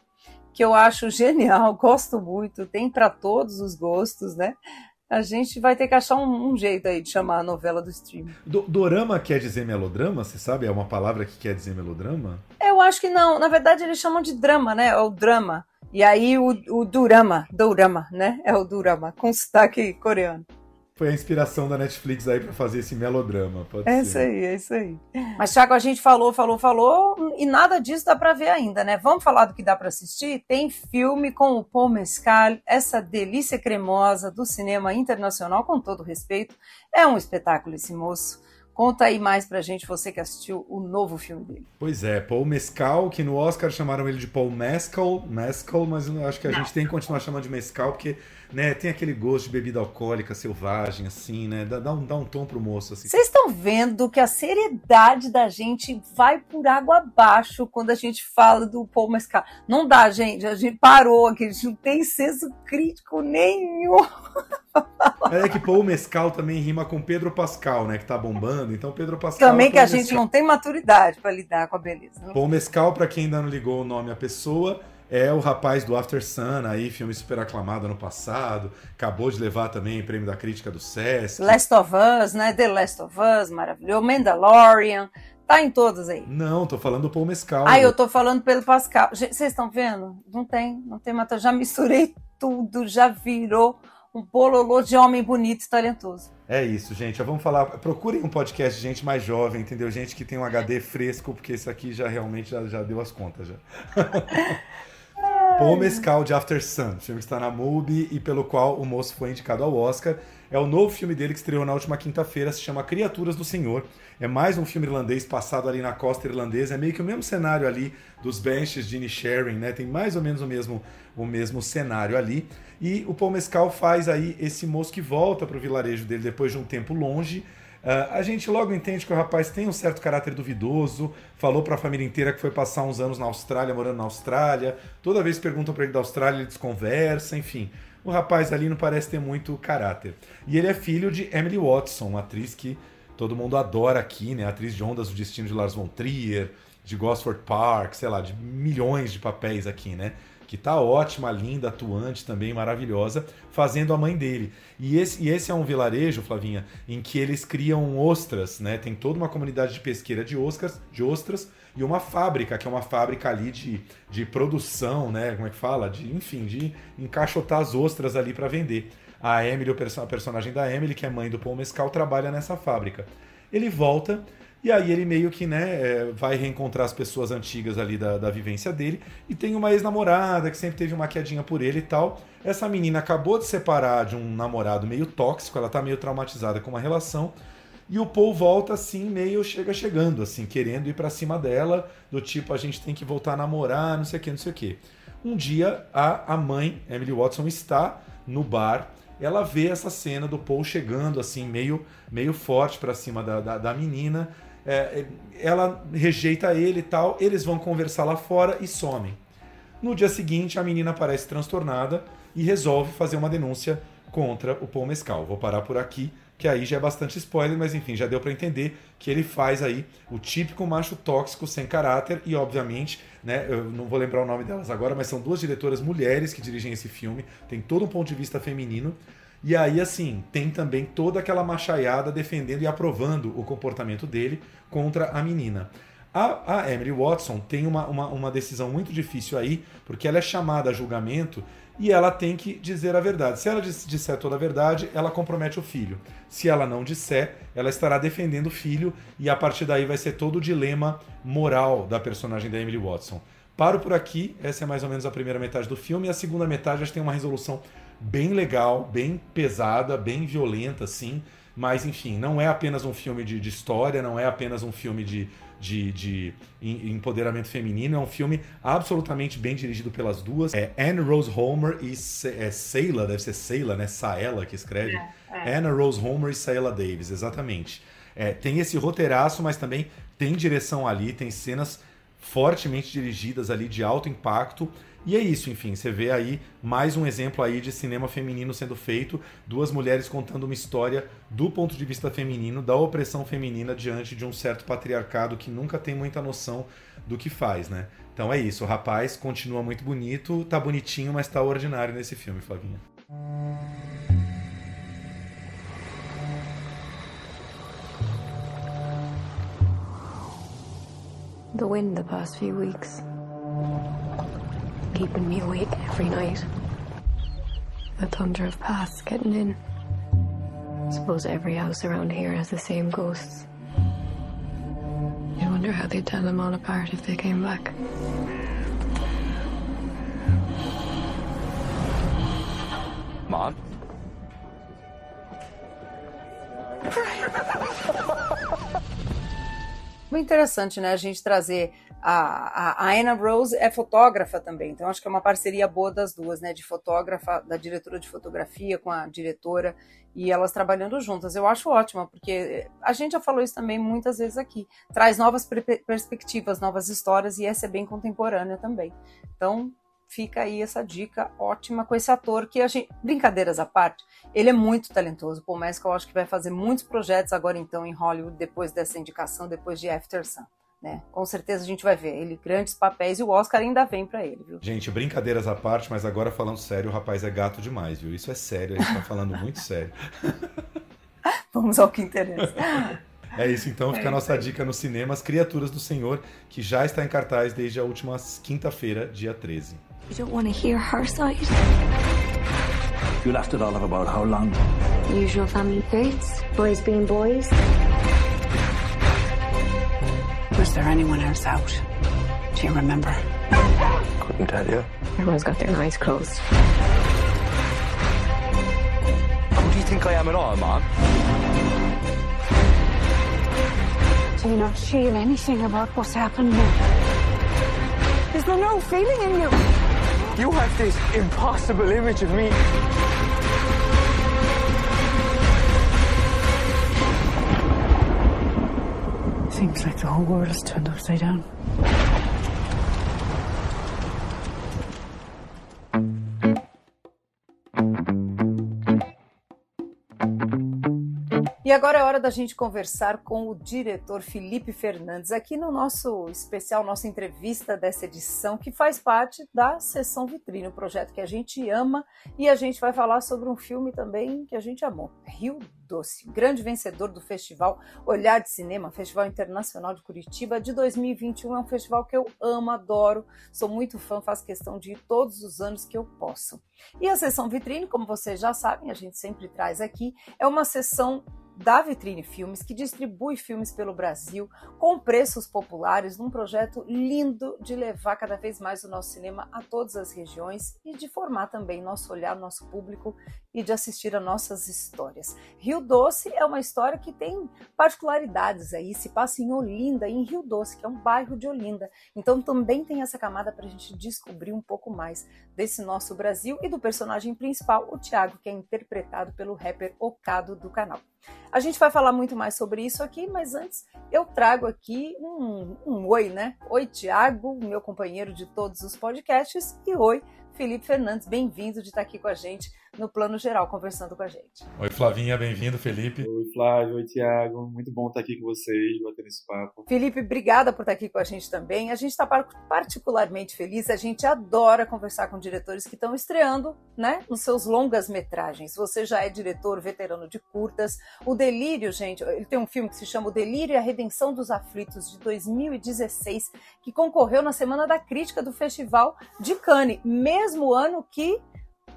[SPEAKER 4] que eu acho genial, <laughs> gosto muito, tem para todos os gostos, né? A gente vai ter que achar um, um jeito aí de chamar a novela do stream.
[SPEAKER 1] Do, dorama quer dizer melodrama? Você sabe? É uma palavra que quer dizer melodrama?
[SPEAKER 4] Eu acho que não. Na verdade, eles chamam de drama, né? É o drama. E aí o, o durama, durama, né? É o durama, com sotaque coreano.
[SPEAKER 1] Foi a inspiração da Netflix aí para fazer esse melodrama. Pode
[SPEAKER 4] é
[SPEAKER 1] ser.
[SPEAKER 4] isso aí, é isso aí. Mas, Thiago, a gente falou, falou, falou, e nada disso dá para ver ainda, né? Vamos falar do que dá para assistir? Tem filme com o Paul Mescal, essa delícia cremosa do cinema internacional, com todo respeito. É um espetáculo esse moço. Conta aí mais pra gente, você que assistiu o novo filme dele.
[SPEAKER 1] Pois é, Paul Mescal, que no Oscar chamaram ele de Paul Mescal, Mescal, mas eu acho que a Não. gente tem que continuar chamando de Mescal, porque né, tem aquele gosto de bebida alcoólica selvagem, assim, né? Dá, dá, um, dá um tom pro moço, assim.
[SPEAKER 4] Vocês estão vendo que a seriedade da gente vai por água abaixo quando a gente fala do Paul Mescal. Não dá, gente. A gente parou aqui, a gente não tem senso crítico nenhum. <laughs>
[SPEAKER 1] É que Paul Mescal também rima com Pedro Pascal, né? Que tá bombando. Então Pedro Pascal.
[SPEAKER 4] Também que a gente não tem maturidade para lidar com a beleza. Né?
[SPEAKER 1] Paul Mescal, para quem ainda não ligou o nome à pessoa, é o rapaz do After Sun, aí, filme super aclamado ano passado. Acabou de levar também o prêmio da crítica do SESC.
[SPEAKER 4] Last of Us, né? The Last of Us, maravilhoso. Mandalorian. Tá em todas aí.
[SPEAKER 1] Não, tô falando do Paul Mescal.
[SPEAKER 4] Ah, eu tô falando pelo Pascal. Vocês estão vendo? Não tem, não tem mata. Já misturei tudo, já virou um bololô de homem bonito e talentoso.
[SPEAKER 1] É isso, gente. Vamos falar. Procurem um podcast de gente mais jovem, entendeu? Gente que tem um HD fresco, porque esse aqui já realmente já, já deu as contas já. <laughs> Paul Mescal de After Sun, filme que está na MUBI e pelo qual o moço foi indicado ao Oscar. É o novo filme dele que estreou na última quinta-feira, se chama Criaturas do Senhor. É mais um filme irlandês passado ali na costa irlandesa. É meio que o mesmo cenário ali dos Benches de Inisherin, né? Tem mais ou menos o mesmo, o mesmo cenário ali. E o Paul Mescal faz aí esse moço que volta para o vilarejo dele depois de um tempo longe. Uh, a gente logo entende que o rapaz tem um certo caráter duvidoso, falou para a família inteira que foi passar uns anos na Austrália, morando na Austrália. Toda vez que perguntam para ele da Austrália, ele desconversa, enfim. O rapaz ali não parece ter muito caráter. E ele é filho de Emily Watson, uma atriz que todo mundo adora aqui, né? Atriz de Ondas do Destino de Lars von Trier, de Gosford Park, sei lá, de milhões de papéis aqui, né? Que tá ótima, linda, atuante também, maravilhosa, fazendo a mãe dele. E esse, e esse é um vilarejo, Flavinha, em que eles criam ostras, né? Tem toda uma comunidade de pesqueira de ostras, de ostras e uma fábrica, que é uma fábrica ali de, de produção, né? Como é que fala? De, enfim, de encaixotar as ostras ali para vender. A Emily, a personagem da Emily, que é mãe do Paul Mescal, trabalha nessa fábrica. Ele volta e aí ele meio que né, é, vai reencontrar as pessoas antigas ali da, da vivência dele. E tem uma ex-namorada que sempre teve uma quedinha por ele e tal. Essa menina acabou de separar de um namorado meio tóxico, ela tá meio traumatizada com uma relação. E o Paul volta assim, meio chega chegando, assim, querendo ir para cima dela, do tipo, a gente tem que voltar a namorar, não sei o que, não sei o que. Um dia, a, a mãe, Emily Watson, está no bar, ela vê essa cena do Paul chegando, assim, meio, meio forte para cima da, da, da menina, é, ela rejeita ele e tal, eles vão conversar lá fora e somem. No dia seguinte, a menina aparece transtornada e resolve fazer uma denúncia contra o Paul Mescal. Vou parar por aqui, que aí já é bastante spoiler, mas enfim, já deu para entender que ele faz aí o típico macho tóxico sem caráter e obviamente, né, eu não vou lembrar o nome delas agora, mas são duas diretoras mulheres que dirigem esse filme, tem todo um ponto de vista feminino. E aí, assim, tem também toda aquela machaiada defendendo e aprovando o comportamento dele contra a menina. A, a Emily Watson tem uma, uma, uma, decisão muito difícil aí, porque ela é chamada a julgamento e ela tem que dizer a verdade. Se ela disser toda a verdade, ela compromete o filho. Se ela não disser, ela estará defendendo o filho e a partir daí vai ser todo o dilema moral da personagem da Emily Watson. Paro por aqui, essa é mais ou menos a primeira metade do filme, e a segunda metade acho que tem uma resolução bem legal, bem pesada, bem violenta, assim. Mas, enfim, não é apenas um filme de, de história, não é apenas um filme de, de, de, empoderamento feminino, é um filme absolutamente bem dirigido pelas duas. É Anne Rose Homer e é Sayla, deve ser Sayla, né? Saela que escreve. É, é. Anna Rose Homer e Sayla Davis, exatamente. É, tem esse roteiraço, mas também tem direção ali, tem cenas fortemente dirigidas ali de alto impacto. E é isso, enfim, você vê aí mais um exemplo aí de cinema feminino sendo feito, duas mulheres contando uma história do ponto de vista feminino, da opressão feminina diante de um certo patriarcado que nunca tem muita noção do que faz, né? Então é isso, o rapaz continua muito bonito, tá bonitinho, mas tá ordinário nesse filme, Flavinha.
[SPEAKER 11] The wind the past few weeks. Keeping me awake every night. The thunder of paths getting in. I Suppose every house around here has the same ghosts. I wonder how they'd tell them all apart if they came back.
[SPEAKER 12] Mom?
[SPEAKER 4] Muito interessante, né? A gente trazer a, a, Anna Rose é fotógrafa também, então acho que é uma parceria boa das duas, né? De fotógrafa, da diretora de fotografia com a diretora e elas trabalhando juntas. Eu acho ótima, porque a gente já falou isso também muitas vezes aqui. Traz novas perspectivas, novas histórias e essa é bem contemporânea também. Então fica aí essa dica ótima com esse ator que a gente, brincadeiras à parte, ele é muito talentoso. Paul Mescal eu acho que vai fazer muitos projetos agora então em Hollywood depois dessa indicação, depois de After Sun né? Com certeza a gente vai ver ele grandes papéis e o Oscar ainda vem para ele, viu?
[SPEAKER 1] Gente, brincadeiras à parte, mas agora falando sério, o rapaz é gato demais, viu? Isso é sério, a gente tá falando muito sério. <laughs>
[SPEAKER 4] Vamos ao que interessa. <laughs>
[SPEAKER 1] É isso, então fica a nossa dica no cinema As Criaturas do Senhor, que já está em cartaz desde a última quinta-feira, dia 13.
[SPEAKER 11] You don't want to hear her side?
[SPEAKER 13] You lasted all of about how long?
[SPEAKER 11] Usual family traits. Boys being boys.
[SPEAKER 14] Was there anyone else out? Do you remember?
[SPEAKER 12] Couldn't tell you.
[SPEAKER 11] Everyone's got their eyes closed.
[SPEAKER 12] Who do you think I am at all, Mom?
[SPEAKER 14] Do you not feel anything about what's happened now? Is there no feeling in you?
[SPEAKER 12] You have this impossible image of me.
[SPEAKER 14] Seems like the whole world turned upside down.
[SPEAKER 4] E agora é hora da gente conversar com o diretor Felipe Fernandes, aqui no nosso especial, nossa entrevista dessa edição, que faz parte da Sessão Vitrine, um projeto que a gente ama, e a gente vai falar sobre um filme também que a gente amou, Rio Doce, grande vencedor do festival Olhar de Cinema, Festival Internacional de Curitiba de 2021. É um festival que eu amo, adoro, sou muito fã, faço questão de ir todos os anos que eu posso. E a sessão vitrine, como vocês já sabem, a gente sempre traz aqui, é uma sessão da Vitrine Filmes, que distribui filmes pelo Brasil com preços populares, num projeto lindo de levar cada vez mais o nosso cinema a todas as regiões e de formar também nosso olhar, nosso público e de assistir a nossas histórias. Rio Doce é uma história que tem particularidades aí, se passa em Olinda, em Rio Doce, que é um bairro de Olinda. Então também tem essa camada para a gente descobrir um pouco mais desse nosso Brasil e do personagem principal, o Tiago, que é interpretado pelo rapper Ocado do canal. A gente vai falar muito mais sobre isso aqui, mas antes eu trago aqui um, um oi, né? Oi, Tiago, meu companheiro de todos os podcasts, e oi, Felipe Fernandes, bem-vindo de estar aqui com a gente no plano geral, conversando com a gente.
[SPEAKER 1] Oi, Flavinha, bem-vindo, Felipe.
[SPEAKER 15] Oi, Flávio, oi, Tiago. Muito bom estar aqui com vocês, bater esse papo.
[SPEAKER 4] Felipe, obrigada por estar aqui com a gente também. A gente está particularmente feliz, a gente adora conversar com diretores que estão estreando, né, nos seus longas metragens. Você já é diretor veterano de curtas. O Delírio, gente, ele tem um filme que se chama O Delírio e a Redenção dos Aflitos, de 2016, que concorreu na Semana da Crítica do Festival de Cannes, mesmo ano que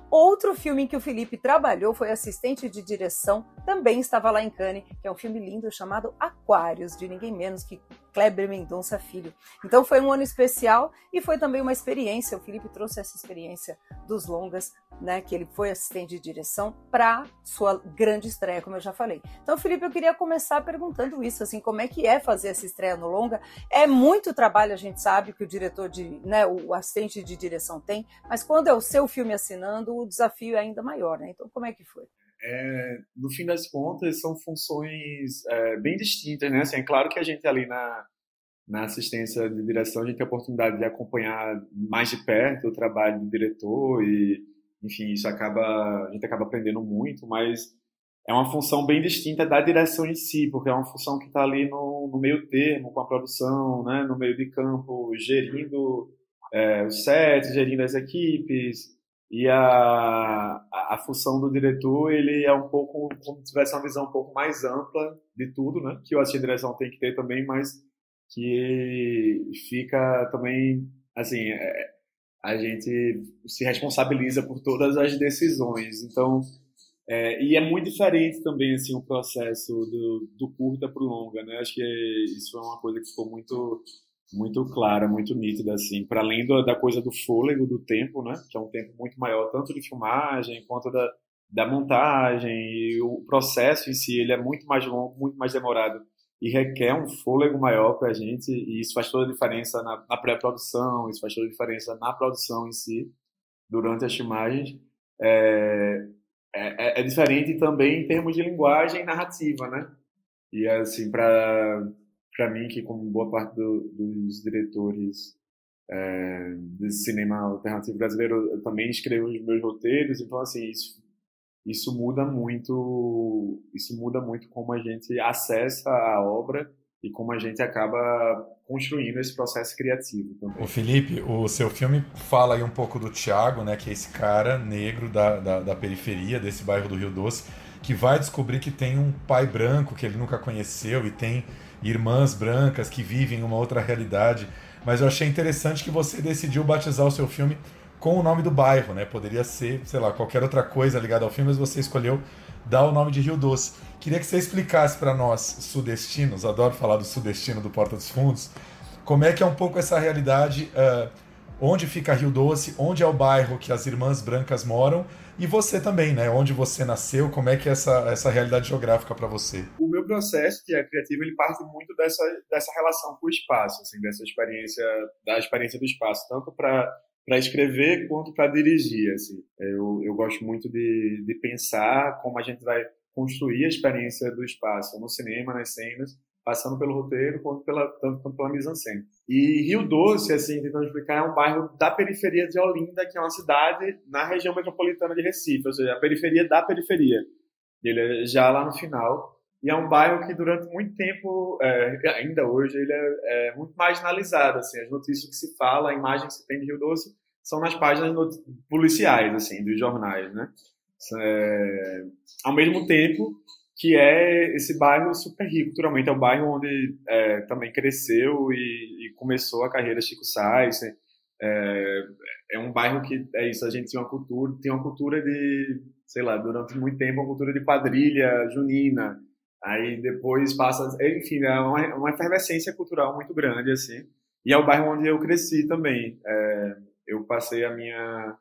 [SPEAKER 4] Outro filme em que o Felipe trabalhou foi assistente de direção, também estava lá em Cannes, que é um filme lindo chamado Aquários, de ninguém menos que Kleber Mendonça Filho. Então foi um ano especial e foi também uma experiência. O Felipe trouxe essa experiência dos longas, né, que ele foi assistente de direção para sua grande estreia, como eu já falei. Então, Felipe, eu queria começar perguntando isso, assim, como é que é fazer essa estreia no longa? É muito trabalho, a gente sabe que o diretor de, né, o assistente de direção tem, mas quando é o seu filme assinando, o desafio é ainda maior, né? Então, como é que foi?
[SPEAKER 15] É, no fim das contas, são funções é, bem distintas, né? Assim, é claro que a gente ali na, na assistência de direção, a gente tem a oportunidade de acompanhar mais de perto o trabalho do diretor e, enfim, isso acaba, a gente acaba aprendendo muito, mas é uma função bem distinta da direção em si, porque é uma função que está ali no, no, meio termo com a produção, né? No meio de campo, gerindo é, sets, gerindo as equipes, e a, a, a, função do diretor, ele é um pouco, como se tivesse uma visão um pouco mais ampla de tudo, né? Que o assistente de direção tem que ter também, mas que fica também, assim, é, a gente se responsabiliza por todas as decisões. Então, é, e é muito diferente também, assim, o processo do, do curta para o longa, né? Acho que isso foi uma coisa que ficou muito muito clara, muito nítida, assim, para além do, da coisa do fôlego do tempo, né, que é um tempo muito maior, tanto de filmagem quanto da, da montagem, e o processo em si, ele é muito mais longo, muito mais demorado, e requer um fôlego maior para a gente, e isso faz toda a diferença na, na pré-produção, isso faz toda a diferença na produção em si, durante as filmagens. É, é, é diferente também em termos de linguagem narrativa, né? E assim, para para mim, que como boa parte do, dos diretores é, de cinema alternativo brasileiro, eu também escrevo os meus roteiros, então assim, isso, isso muda muito, isso muda muito como a gente acessa a obra e como a gente acaba construindo esse processo criativo também.
[SPEAKER 1] O Felipe, o seu filme fala aí um pouco do Thiago, né, que é esse cara negro da, da, da periferia, desse bairro do Rio Doce, que vai descobrir que tem um pai branco que ele nunca conheceu e tem irmãs brancas que vivem uma outra realidade. Mas eu achei interessante que você decidiu batizar o seu filme com o nome do bairro, né? Poderia ser, sei lá, qualquer outra coisa ligada ao filme, mas você escolheu dar o nome de Rio Doce. Queria que você explicasse para nós, sudestinos, adoro falar do sudestino do Porta dos Fundos, como é que é um pouco essa realidade, uh, onde fica Rio Doce, onde é o bairro que as irmãs brancas moram, e você também, né? Onde você nasceu, como é que é essa, essa realidade geográfica para você?
[SPEAKER 15] O meu processo é criativo, ele parte muito dessa, dessa relação com o espaço, assim, dessa experiência, da experiência do espaço, tanto para para escrever quanto para dirigir. Assim. Eu, eu gosto muito de, de pensar como a gente vai construir a experiência do espaço no cinema, nas cenas, passando pelo roteiro, quanto pela, tanto quanto pela mise-en-scène. E Rio Doce, assim, tentando explicar, é um bairro da periferia de Olinda, que é uma cidade na região metropolitana de Recife, ou seja, a periferia da periferia. Ele é já lá no final. E é um bairro que durante muito tempo, é, ainda hoje, ele é, é, muito marginalizado. Assim, as notícias que se fala, a imagem que se tem de Rio Doce, são nas páginas policiais, assim, dos jornais, né? É, ao mesmo tempo que é esse bairro super rico, culturalmente, é o bairro onde é, também cresceu e, e, começou a carreira Chico Sainz. É, é, um bairro que é isso, a gente tem uma cultura, tem uma cultura de, sei lá, durante muito tempo uma cultura de quadrilha junina, Aí depois passa, enfim, é uma, uma efervescência cultural muito grande, assim. E é o bairro onde eu cresci também. É, eu passei a minha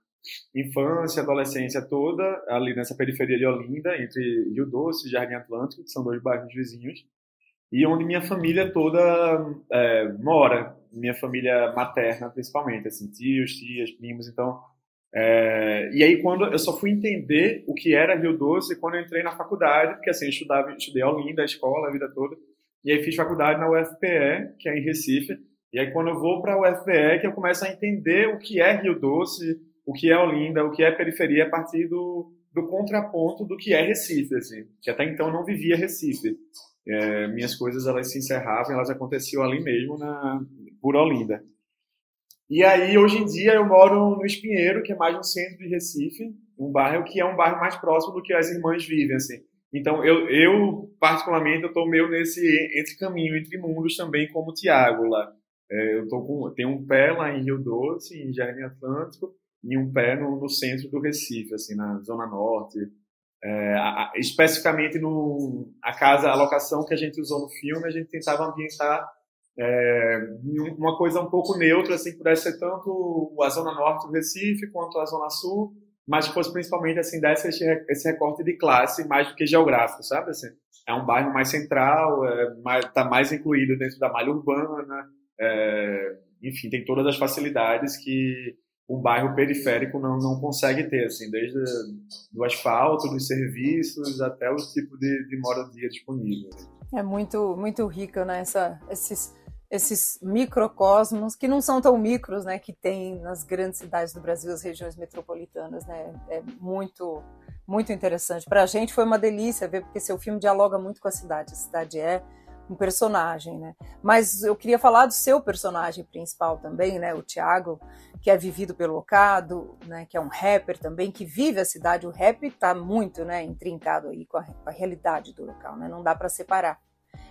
[SPEAKER 15] infância, adolescência toda ali nessa periferia de Olinda, entre Rio Doce e Jardim Atlântico, que são dois bairros vizinhos, e onde minha família toda é, mora, minha família materna principalmente, assim, tios, tias, primos, então é, e aí, quando eu só fui entender o que era Rio Doce quando eu entrei na faculdade, porque assim, eu estudava, estudei Olinda, a escola, a vida toda, e aí fiz faculdade na UFPE, que é em Recife, e aí quando eu vou para a UFPE, que eu começo a entender o que é Rio Doce, o que é Olinda, o que é periferia, a partir do, do contraponto do que é Recife, assim, que até então não vivia Recife. É, minhas coisas, elas se encerravam, elas aconteciam ali mesmo, na, por Olinda. E aí, hoje em dia, eu moro no Espinheiro, que é mais no centro de Recife, um bairro que é um bairro mais próximo do que as irmãs vivem, assim. Então, eu, eu particularmente, eu tô meio nesse entre caminho, entre mundos também, como Tiago lá. É, eu tô com, tenho um pé lá em Rio Doce, em Jardim Atlântico, e um pé no, no centro do Recife, assim, na Zona Norte. É, a, a, especificamente no a casa, a locação que a gente usou no filme, a gente tentava ambientar é, uma coisa um pouco neutra, assim, que pudesse ser tanto a zona norte do Recife quanto a zona sul, mas que fosse principalmente, assim, desse esse, recorte de classe mais do que geográfico, sabe? Assim, é um bairro mais central, é, mais, tá mais incluído dentro da malha urbana, é, enfim, tem todas as facilidades que um bairro periférico não, não consegue ter, assim, desde do asfalto, dos serviços, até o tipo de, de moradia disponível.
[SPEAKER 4] É muito, muito rico, né, essa, esses esses microcosmos que não são tão micros, né, que tem nas grandes cidades do Brasil, as regiões metropolitanas, né, é muito muito interessante. Para a gente foi uma delícia ver porque seu filme dialoga muito com a cidade. A cidade é um personagem, né? Mas eu queria falar do seu personagem principal também, né? O Tiago, que é vivido pelo Ocado, né? Que é um rapper também que vive a cidade. O rap está muito, né? Intrincado aí com a, com a realidade do local, né? Não dá para separar.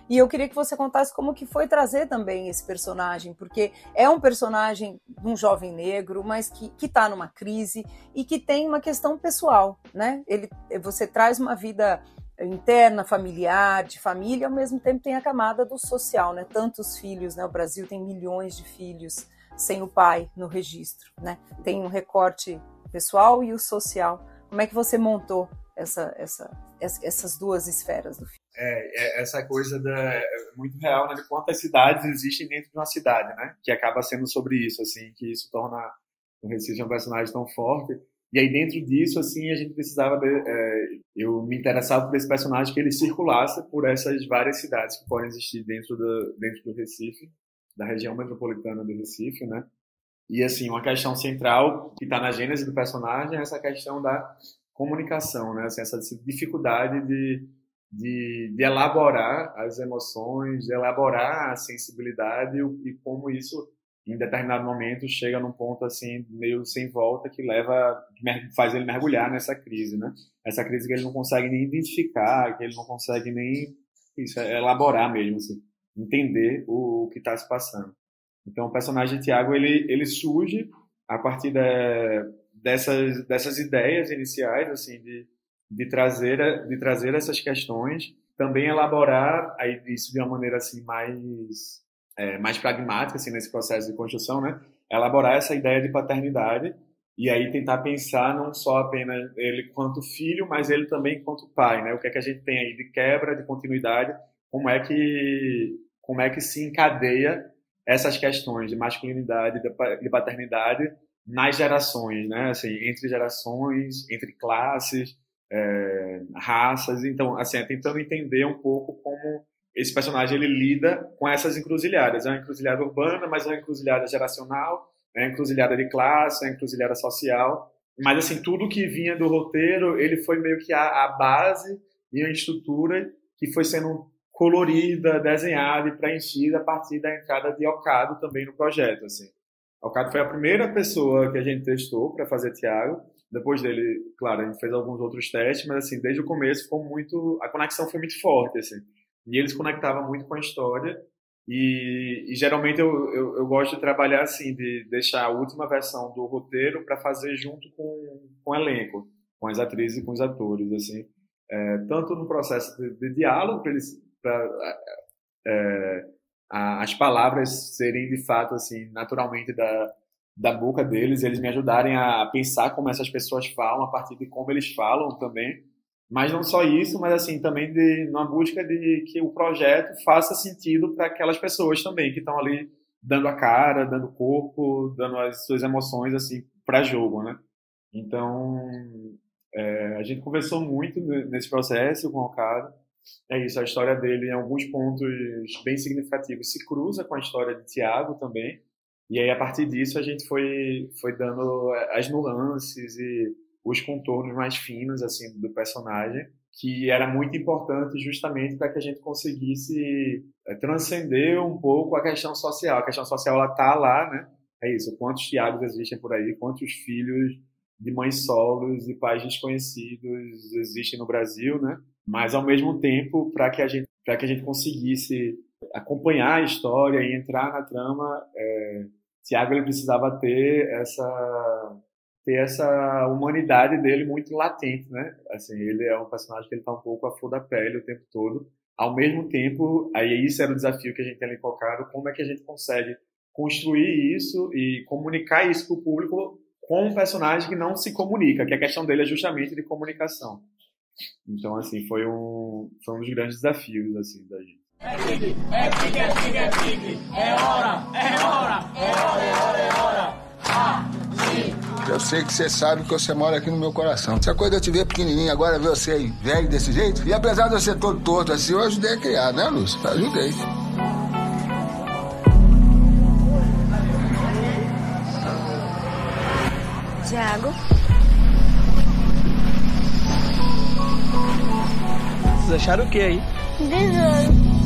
[SPEAKER 4] E eu queria que você contasse como que foi trazer também esse personagem, porque é um personagem de um jovem negro, mas que está numa crise e que tem uma questão pessoal, né? Ele, você traz uma vida interna, familiar, de família, ao mesmo tempo tem a camada do social, né? Tantos filhos, né? O Brasil tem milhões de filhos sem o pai no registro, né? Tem um recorte pessoal e o social. Como é que você montou essa, essa, essas duas esferas do filme?
[SPEAKER 15] É, é, essa coisa da, é muito real, né, de quantas cidades existem dentro de uma cidade, né? Que acaba sendo sobre isso, assim, que isso torna o Recife um personagem tão forte. E aí dentro disso, assim, a gente precisava, de, é, eu me interessava por esse personagem que ele circulasse por essas várias cidades que podem existir dentro do, dentro do Recife, da região metropolitana do Recife, né? E assim, uma questão central que está na gênese do personagem é essa questão da comunicação, né? Assim, essa dificuldade de de, de elaborar as emoções, de elaborar a sensibilidade e, e como isso em determinado momento chega num ponto assim meio sem volta que leva faz ele mergulhar nessa crise, né? Essa crise que ele não consegue nem identificar, que ele não consegue nem isso, elaborar mesmo, assim, entender o, o que está se passando. Então o personagem Tiago ele ele surge a partir de, dessas dessas ideias iniciais assim de de trazer de trazer essas questões, também elaborar aí isso de uma maneira assim mais é, mais pragmática assim nesse processo de construção, né? Elaborar essa ideia de paternidade e aí tentar pensar não só apenas ele quanto filho, mas ele também quanto pai, né? O que é que a gente tem aí de quebra, de continuidade, como é que como é que se encadeia essas questões de masculinidade, de paternidade nas gerações, né? Assim, entre gerações, entre classes, é, raças. Então, assim, é tentando entender um pouco como esse personagem ele lida com essas encruzilhadas. É uma encruzilhada urbana, mas é uma encruzilhada geracional, é uma encruzilhada de classe, é uma encruzilhada social. Mas, assim, tudo que vinha do roteiro, ele foi meio que a, a base e a estrutura que foi sendo colorida, desenhada e preenchida a partir da entrada de Alcado também no projeto, assim. Alcado foi a primeira pessoa que a gente testou para fazer Tiago. Depois dele, claro, a gente fez alguns outros testes, mas assim, desde o começo ficou muito, a conexão foi muito forte, assim. E eles conectavam muito com a história. E, e geralmente eu, eu, eu, gosto de trabalhar assim, de deixar a última versão do roteiro para fazer junto com, com o elenco, com as atrizes e com os atores, assim. É, tanto no processo de, de diálogo, para eles, pra, é, a, as palavras serem de fato assim, naturalmente da, da boca deles, eles me ajudarem a pensar como essas pessoas falam, a partir de como eles falam também mas não só isso, mas assim também de busca de que o projeto faça sentido para aquelas pessoas também que estão ali dando a cara, dando corpo, dando as suas emoções assim para jogo, né? Então é, a gente conversou muito nesse processo com o cara. É isso, a história dele em alguns pontos bem significativos se cruza com a história de Tiago também. E aí a partir disso a gente foi foi dando as nuances e os contornos mais finos assim do personagem, que era muito importante justamente para que a gente conseguisse é, transcender um pouco a questão social. A questão social ela tá lá, né? É isso. Quantos Tiagos existem por aí? Quantos filhos de mães solos e pais desconhecidos existem no Brasil, né? Mas ao mesmo tempo, para que a gente para que a gente conseguisse acompanhar a história e entrar na trama, é, Tiago ele precisava ter essa ter essa humanidade dele muito latente, né? Assim, ele é um personagem que ele tá um pouco a flor da pele o tempo todo. Ao mesmo tempo, aí isso era o desafio que a gente tem colocado, como é que a gente consegue construir isso e comunicar isso para o público com um personagem que não se comunica, que a questão dele é justamente de comunicação. Então, assim, foi um, foi um dos grandes desafios, assim, da gente. É tigre, é tigre, é tigre, é é hora, é hora, é hora, é hora, é hora. Ah. Eu sei que você sabe que você mora aqui no meu coração. Essa coisa de eu te ver pequenininho, agora ver você aí velho desse jeito. E apesar de eu ser todo torto assim, eu ajudei a criar, né, Lúcio? Ajudei.
[SPEAKER 16] Tiago.
[SPEAKER 17] Vocês acharam o que aí?
[SPEAKER 16] Desenho.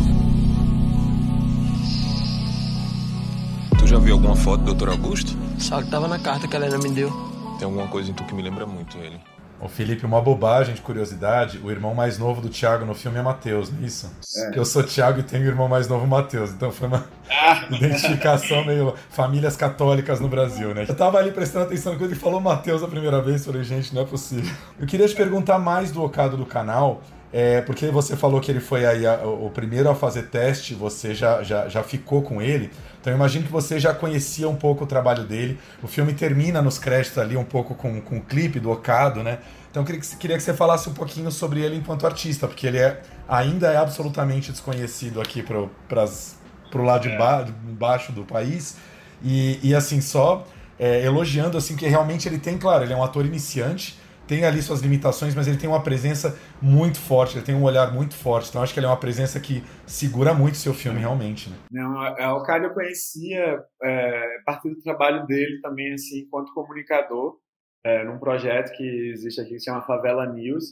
[SPEAKER 18] Tu já viu alguma foto do Dr. Augusto?
[SPEAKER 17] Só que tava na carta que a Helena me deu.
[SPEAKER 18] Tem alguma coisa em tu que me lembra muito ele.
[SPEAKER 1] O Felipe, uma bobagem de curiosidade, o irmão mais novo do Thiago no filme é Matheus, não é isso? É. Eu sou Thiago e tenho o irmão mais novo Matheus, então foi uma ah. identificação meio famílias católicas no Brasil, né? Eu tava ali prestando atenção quando ele falou Matheus a primeira vez, falei, gente, não é possível. Eu queria te perguntar mais do Ocado do canal, é, porque você falou que ele foi aí a, o primeiro a fazer teste, você já, já, já ficou com ele. Então eu imagino que você já conhecia um pouco o trabalho dele. O filme termina nos créditos ali um pouco com, com o clipe do Ocado, né? Então eu queria que, queria que você falasse um pouquinho sobre ele enquanto artista, porque ele é, ainda é absolutamente desconhecido aqui para o lado de, é. ba, de, baixo do país. E, e assim, só é, elogiando assim que realmente ele tem, claro, ele é um ator iniciante, tem ali suas limitações, mas ele tem uma presença muito forte, ele tem um olhar muito forte. Então acho que ele é uma presença que segura muito seu filme, realmente. Né?
[SPEAKER 15] Não, o cara eu conhecia é, a partir do trabalho dele também, assim, enquanto comunicador, é, num projeto que existe aqui que se chama Favela News,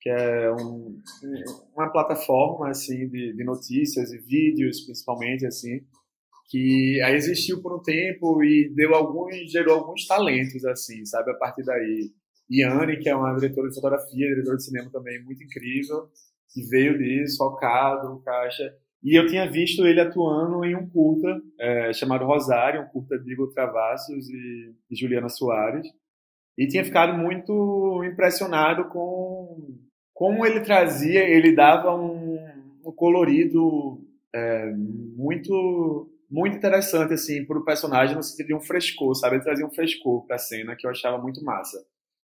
[SPEAKER 15] que é um, uma plataforma assim de, de notícias e vídeos, principalmente assim, que aí existiu por um tempo e deu alguns gerou alguns talentos assim, sabe, a partir daí. Yane, que é uma diretora de fotografia, diretora de cinema também muito incrível, que veio disso, focado, caixa. E eu tinha visto ele atuando em um curta é, chamado Rosário, um curta de Igor Travassos e, e Juliana Soares. E tinha ficado muito impressionado com como ele trazia, ele dava um, um colorido é, muito muito interessante assim para o personagem no sentido de um frescor, sabe? Ele trazia um frescor para a cena que eu achava muito massa.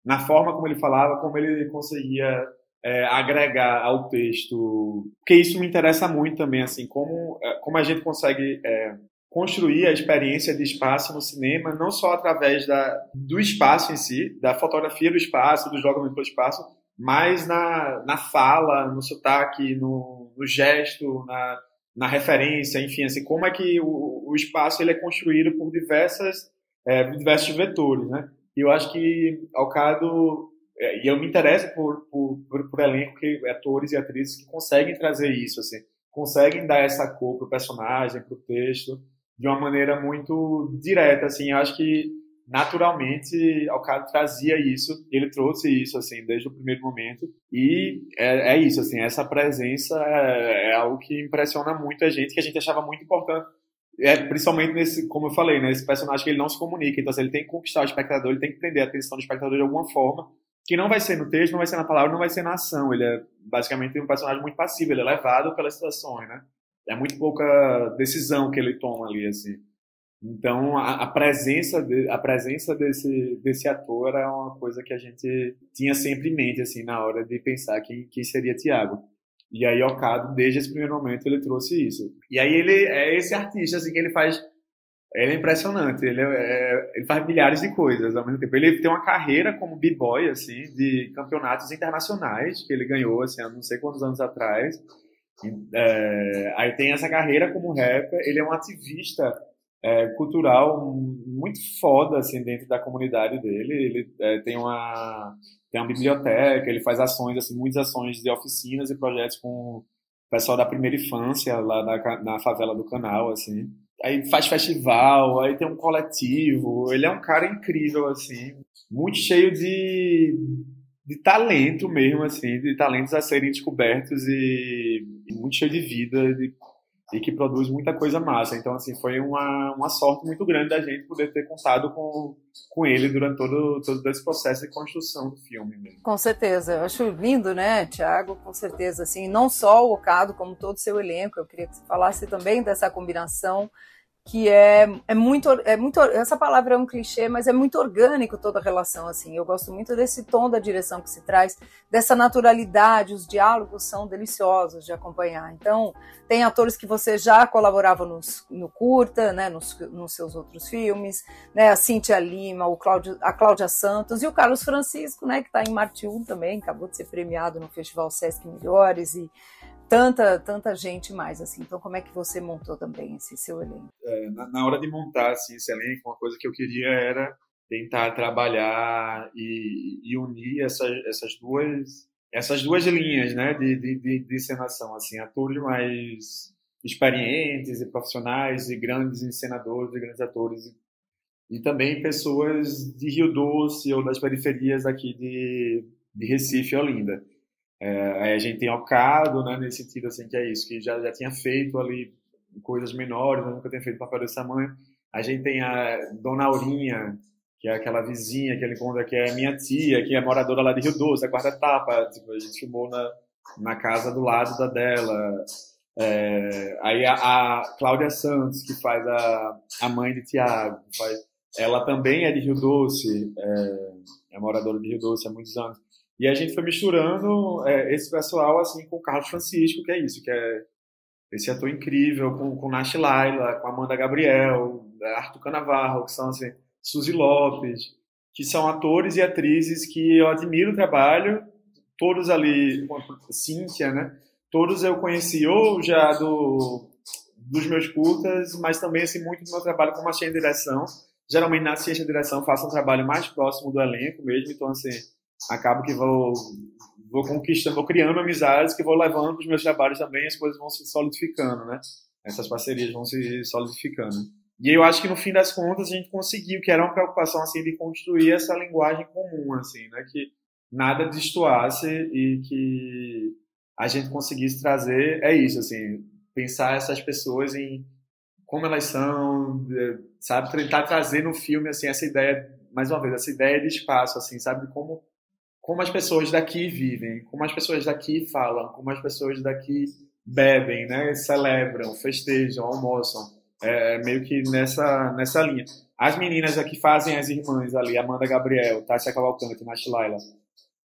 [SPEAKER 15] Na forma como ele falava, como ele conseguia é, agregar ao texto, porque isso me interessa muito também, assim, como, é, como a gente consegue é, construir a experiência de espaço no cinema, não só através da, do espaço em si, da fotografia do espaço, do jogamento do espaço, mas na, na fala, no sotaque, no, no gesto, na, na referência, enfim, assim, como é que o, o espaço ele é construído por diversas, é, diversos vetores, né? E eu acho que Alcado é, e eu me interesso por, por, por, por elenco, que, atores e atrizes que conseguem trazer isso, assim, conseguem dar essa cor pro personagem, pro texto, de uma maneira muito direta, assim, eu acho que naturalmente Alcado trazia isso, ele trouxe isso, assim, desde o primeiro momento, e é, é isso, assim, essa presença é, é, algo que impressiona muito a gente, que a gente achava muito importante, é, principalmente nesse, como eu falei, né, esse personagem que ele não se comunica, então assim, ele tem que conquistar o espectador, ele tem que prender a atenção do espectador de alguma forma, que não vai ser no texto, não vai ser na palavra, não vai ser na ação. Ele é basicamente um personagem muito passivo, ele é levado pelas situações, né? É muito pouca decisão que ele toma ali, assim. Então, a, a presença, de, a presença desse, desse ator é uma coisa que a gente tinha sempre em mente, assim, na hora de pensar quem, quem seria Tiago. E aí, Ocado, desde esse primeiro momento, ele trouxe isso. E aí, ele é esse artista, assim, que ele faz ele é impressionante, ele, é, é, ele faz milhares de coisas ao mesmo tempo. Ele tem uma carreira como b-boy, assim, de campeonatos internacionais que ele ganhou, assim, há não sei quantos anos atrás. É, aí tem essa carreira como rapper, ele é um ativista é, cultural muito foda, assim, dentro da comunidade dele. Ele é, tem uma tem uma biblioteca, ele faz ações, assim, muitas ações de oficinas e projetos com o pessoal da primeira infância lá na, na favela do canal, assim aí faz festival, aí tem um coletivo. Ele é um cara incrível, assim, muito cheio de, de talento mesmo, assim, de talentos a serem descobertos e, e muito cheio de vida de, e que produz muita coisa massa. Então, assim, foi uma, uma sorte muito grande da gente poder ter contado com, com ele durante todo, todo esse processo de construção do filme mesmo.
[SPEAKER 4] Com certeza. Eu acho lindo, né, Tiago? Com certeza, assim, não só o Ocado, como todo o seu elenco. Eu queria que você falasse também dessa combinação que é, é muito é muito essa palavra é um clichê, mas é muito orgânico toda a relação assim. Eu gosto muito desse tom da direção que se traz, dessa naturalidade, os diálogos são deliciosos de acompanhar. Então, tem atores que você já colaborava nos, no curta, né, nos, nos seus outros filmes, né, a Cíntia Lima, o Cláudio, a Cláudia Santos e o Carlos Francisco, né, que está em Marte 1 também, acabou de ser premiado no Festival Sesc Melhores e tanta, tanta gente mais, assim. Então, como é que você montou também esse seu elenco?
[SPEAKER 15] É, na, na, hora de montar assim, esse elenco, uma coisa que eu queria era tentar trabalhar e, e unir essa, essas duas essas duas linhas, né, de, de, de, de encenação, assim, atores mais experientes e profissionais e grandes encenadores e grandes atores e também pessoas de Rio Doce ou das periferias aqui de, de Recife e Olinda. É, aí a gente tem Ocado, né, nesse sentido assim, que é isso, que já, já tinha feito ali coisas menores, mas nunca tinha feito papel desse tamanho. A gente tem a Dona Aurinha, que é aquela vizinha que ele encontra, que é minha tia, que é moradora lá de Rio Doce, a quarta etapa, tipo, a gente filmou na, na casa do lado da dela. É, aí a, a Cláudia Santos, que faz a, a mãe de Tiago, ela também é de Rio Doce, é, é moradora de Rio Doce há muitos anos. E a gente foi misturando é, esse pessoal assim com o Carlos Francisco, que é isso, que é esse ator incrível, com, com Nash Laila, com Amanda Gabriel, Arthur Canavarro, que são assim, Suzy Lopes, que são atores e atrizes que eu admiro o trabalho, todos ali, Cíntia, né? Todos eu conheci ou já do, dos meus curtas, mas também assim, muito do meu trabalho como assistente de direção. Geralmente na assistência de direção faço um trabalho mais próximo do elenco mesmo, então assim, acabo que vou vou conquistando, vou criando amizades que vou levando para os meus trabalhos também, as coisas vão se solidificando, né? Essas parcerias vão se solidificando. E eu acho que no fim das contas a gente conseguiu, que era uma preocupação assim de construir essa linguagem comum, assim, né? Que nada destoasse e que a gente conseguisse trazer é isso, assim, pensar essas pessoas em como elas são, sabe, tentar trazer no filme assim essa ideia, mais uma vez, essa ideia de espaço, assim, sabe, como como as pessoas daqui vivem, como as pessoas daqui falam, como as pessoas daqui bebem, né, celebram, festejam, almoçam, é meio que nessa nessa linha. As meninas aqui fazem as irmãs ali, Amanda Gabriel, Tássia Cavalcante, Nath Laila,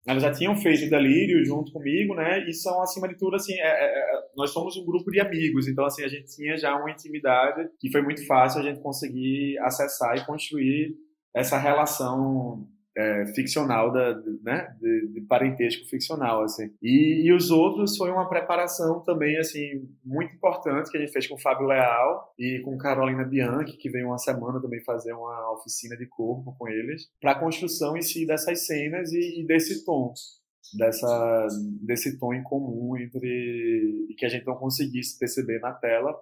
[SPEAKER 15] elas já tinham feito Delírio junto comigo, né? E são, acima de tudo, assim, é, é, é, nós somos um grupo de amigos, então, assim, a gente tinha já uma intimidade que foi muito fácil a gente conseguir acessar e construir essa relação é, ficcional, da, né, de, de, parentesco ficcional, assim. E, e, os outros foi uma preparação também, assim, muito importante que a gente fez com o Fábio Leal e com Carolina Bianchi, que veio uma semana também fazer uma oficina de corpo com eles, para a construção em si dessas cenas e, e desse tom dessa desse tom em comum entre que a gente não conseguisse perceber na tela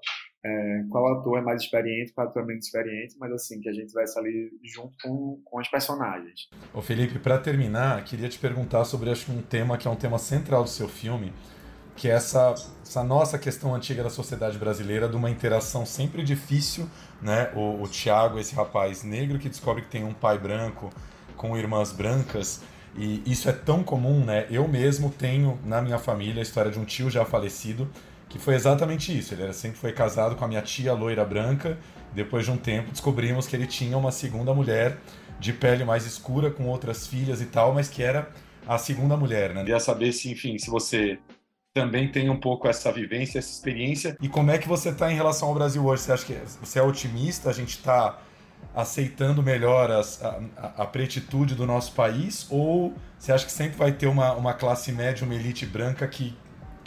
[SPEAKER 15] é, qual ator é mais experiente, qual ator é menos experiente, mas assim, que a gente estivesse ali junto com, com os personagens.
[SPEAKER 1] Ô Felipe, para terminar, queria te perguntar sobre acho, um tema que é um tema central do seu filme, que é essa, essa nossa questão antiga da sociedade brasileira, de uma interação sempre difícil, né? O, o Tiago, esse rapaz negro que descobre que tem um pai branco com irmãs brancas, e isso é tão comum, né? Eu mesmo tenho na minha família a história de um tio já falecido que foi exatamente isso. Ele sempre foi casado com a minha tia loira branca. Depois de um tempo, descobrimos que ele tinha uma segunda mulher de pele mais escura, com outras filhas e tal, mas que era a segunda mulher, né? Queria saber se, enfim, se você também tem um pouco essa vivência, essa experiência. E como é que você está em relação ao Brasil hoje? Você acha que você é otimista? A gente está aceitando melhor as, a, a, pretitude do nosso país? Ou você acha que sempre vai ter uma, uma classe média, uma elite branca que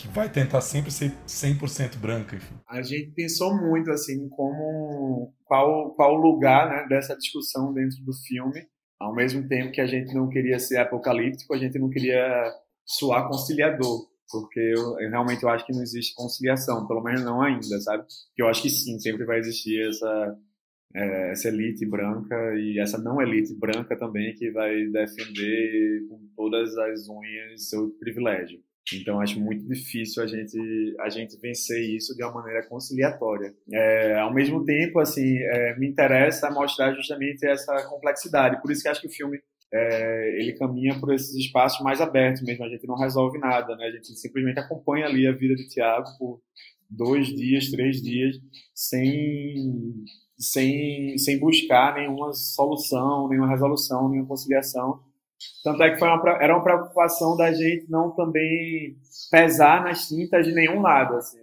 [SPEAKER 1] que vai tentar sempre ser 100% branca. Enfim.
[SPEAKER 15] A gente pensou muito assim como qual qual lugar né, dessa discussão dentro do filme. Ao mesmo tempo que a gente não queria ser apocalíptico, a gente não queria soar conciliador, porque eu, eu realmente eu acho que não existe conciliação, pelo menos não ainda, sabe? Que eu acho que sim, sempre vai existir essa é, essa elite branca e essa não elite branca também que vai defender com todas as unhas seu privilégio. Então acho muito difícil a gente a gente vencer isso de uma maneira conciliatória. É, ao mesmo tempo, assim, é, me interessa mostrar justamente essa complexidade. Por isso que acho que o filme é, ele caminha por esses espaços mais abertos mesmo. A gente não resolve nada, né? A gente simplesmente acompanha ali a vida de Tiago por dois dias, três dias, sem sem sem buscar nenhuma solução, nenhuma resolução, nenhuma conciliação tanto é que uma, era uma preocupação da gente não também pesar nas tintas de nenhum lado, assim.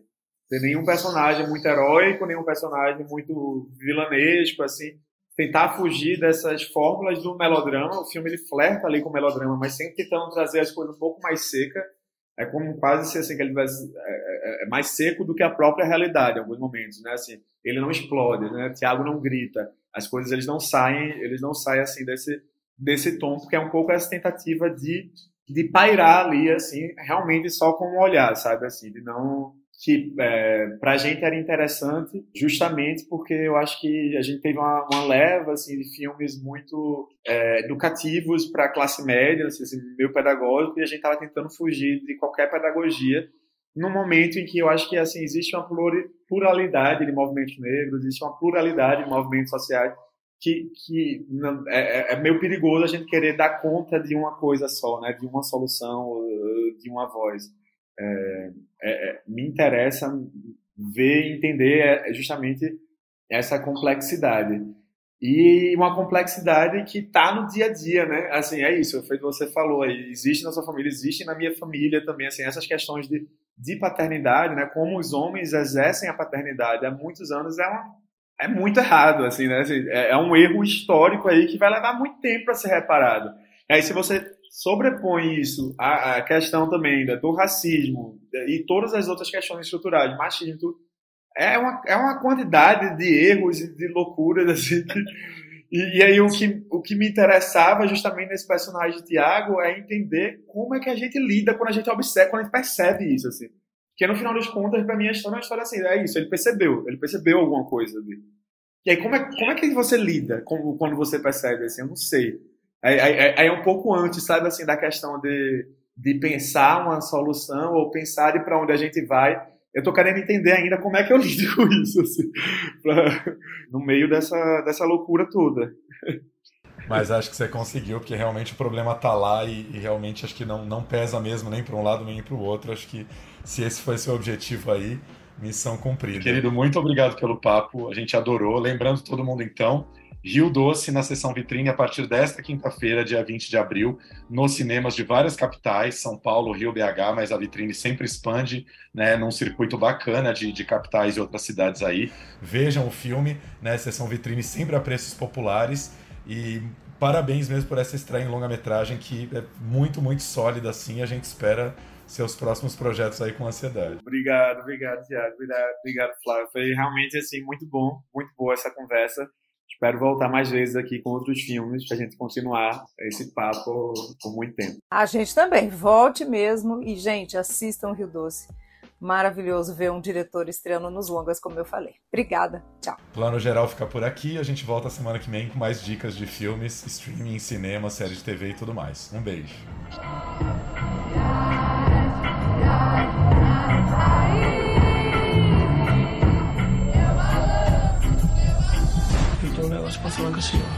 [SPEAKER 15] Ter nenhum personagem muito heróico, nenhum personagem muito vilanesco, assim. Tentar fugir dessas fórmulas do melodrama. O filme ele flerta ali com o melodrama, mas sempre tentando trazer as coisas um pouco mais secas. É como quase se assim, que ele tivesse, é, é, é, mais seco do que a própria realidade em alguns momentos, né? Assim, ele não explode, né? Tiago não grita. As coisas eles não saem, eles não saem assim desse desse tom, porque é um pouco essa tentativa de, de pairar ali, assim, realmente só com um olhar, sabe, assim, de não que é, para a gente era interessante justamente porque eu acho que a gente teve uma, uma leva assim de filmes muito é, educativos para a classe média, assim, assim, meio pedagógico e a gente estava tentando fugir de qualquer pedagogia num momento em que eu acho que assim existe uma pluralidade de movimentos negros, existe uma pluralidade de movimentos sociais que, que é, é, é, meio perigoso a gente querer dar conta de uma coisa só, né? De uma solução, de uma voz. É, é, é me interessa ver e entender é, justamente essa complexidade. E uma complexidade que está no dia a dia, né? Assim, é isso, foi o que você falou aí. Existe na sua família, existe na minha família também, assim, essas questões de, de paternidade, né? Como os homens exercem a paternidade há muitos anos é uma é muito errado, assim, né? Assim, é, é, um erro histórico aí que vai levar muito tempo para ser reparado. E aí, se você sobrepõe isso à, à questão também do racismo e todas as outras questões estruturais, machismo, é uma, é uma quantidade de erros e de loucuras <laughs> assim, que, E, e, aí o que, o que me interessava justamente nesse personagem Tiago é entender como é que a gente lida quando a gente observa, quando a gente percebe isso, assim. Porque no final das contas, pra mim, a história é uma história assim, é isso, ele percebeu, ele percebeu alguma coisa ali. E aí, como é, como é que você lida com, quando você percebe, assim, eu não sei. Aí é um pouco antes, sabe, assim, da questão de, de pensar uma solução ou pensar de para onde a gente vai eu tô querendo entender ainda como é que eu <laughs> lido com isso, assim, pra, no meio dessa, dessa loucura toda.
[SPEAKER 1] Mas acho que você conseguiu, porque realmente o problema tá lá e, e realmente acho que não, não pesa mesmo nem para um lado nem para o outro. Acho que se esse foi seu objetivo aí, missão cumprida. Querido, muito obrigado pelo papo, a gente adorou. Lembrando todo mundo então, Rio Doce na sessão vitrine a partir desta quinta-feira, dia 20 de abril, nos cinemas de várias capitais, São Paulo, Rio, BH, mas a vitrine sempre expande, né, num circuito bacana de, de capitais e outras cidades aí. Vejam o filme, né, sessão vitrine sempre a preços populares e parabéns mesmo por essa estreia em longa-metragem que é muito, muito sólida assim, a gente espera seus próximos projetos aí com ansiedade.
[SPEAKER 15] Obrigado, obrigado, Tiago. Obrigado, obrigado, Flávio. Foi realmente assim muito bom, muito boa essa conversa. Espero voltar mais vezes aqui com outros filmes para a gente continuar esse papo por muito tempo.
[SPEAKER 4] A gente também. Volte mesmo e, gente, assistam Rio Doce. Maravilhoso ver um diretor estreando nos longas, como eu falei. Obrigada. Tchau.
[SPEAKER 1] Plano geral fica por aqui. A gente volta semana que vem com mais dicas de filmes, streaming, cinema, série de TV e tudo mais. Um beijo.
[SPEAKER 17] um negócio com a senhora.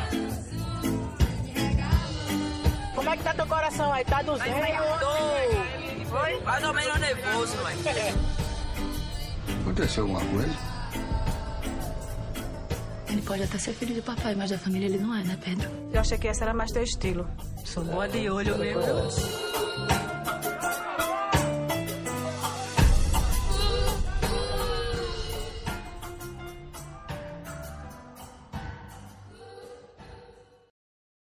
[SPEAKER 19] Como é que tá teu coração aí? Tá 200?
[SPEAKER 20] Foi? Mais ou menos nervoso, ué.
[SPEAKER 8] Aconteceu alguma coisa?
[SPEAKER 21] Ele pode até ser filho de papai, mas da família ele não é, né, Pedro?
[SPEAKER 19] Eu achei que essa era mais teu estilo.
[SPEAKER 20] Sou boa de olho mesmo.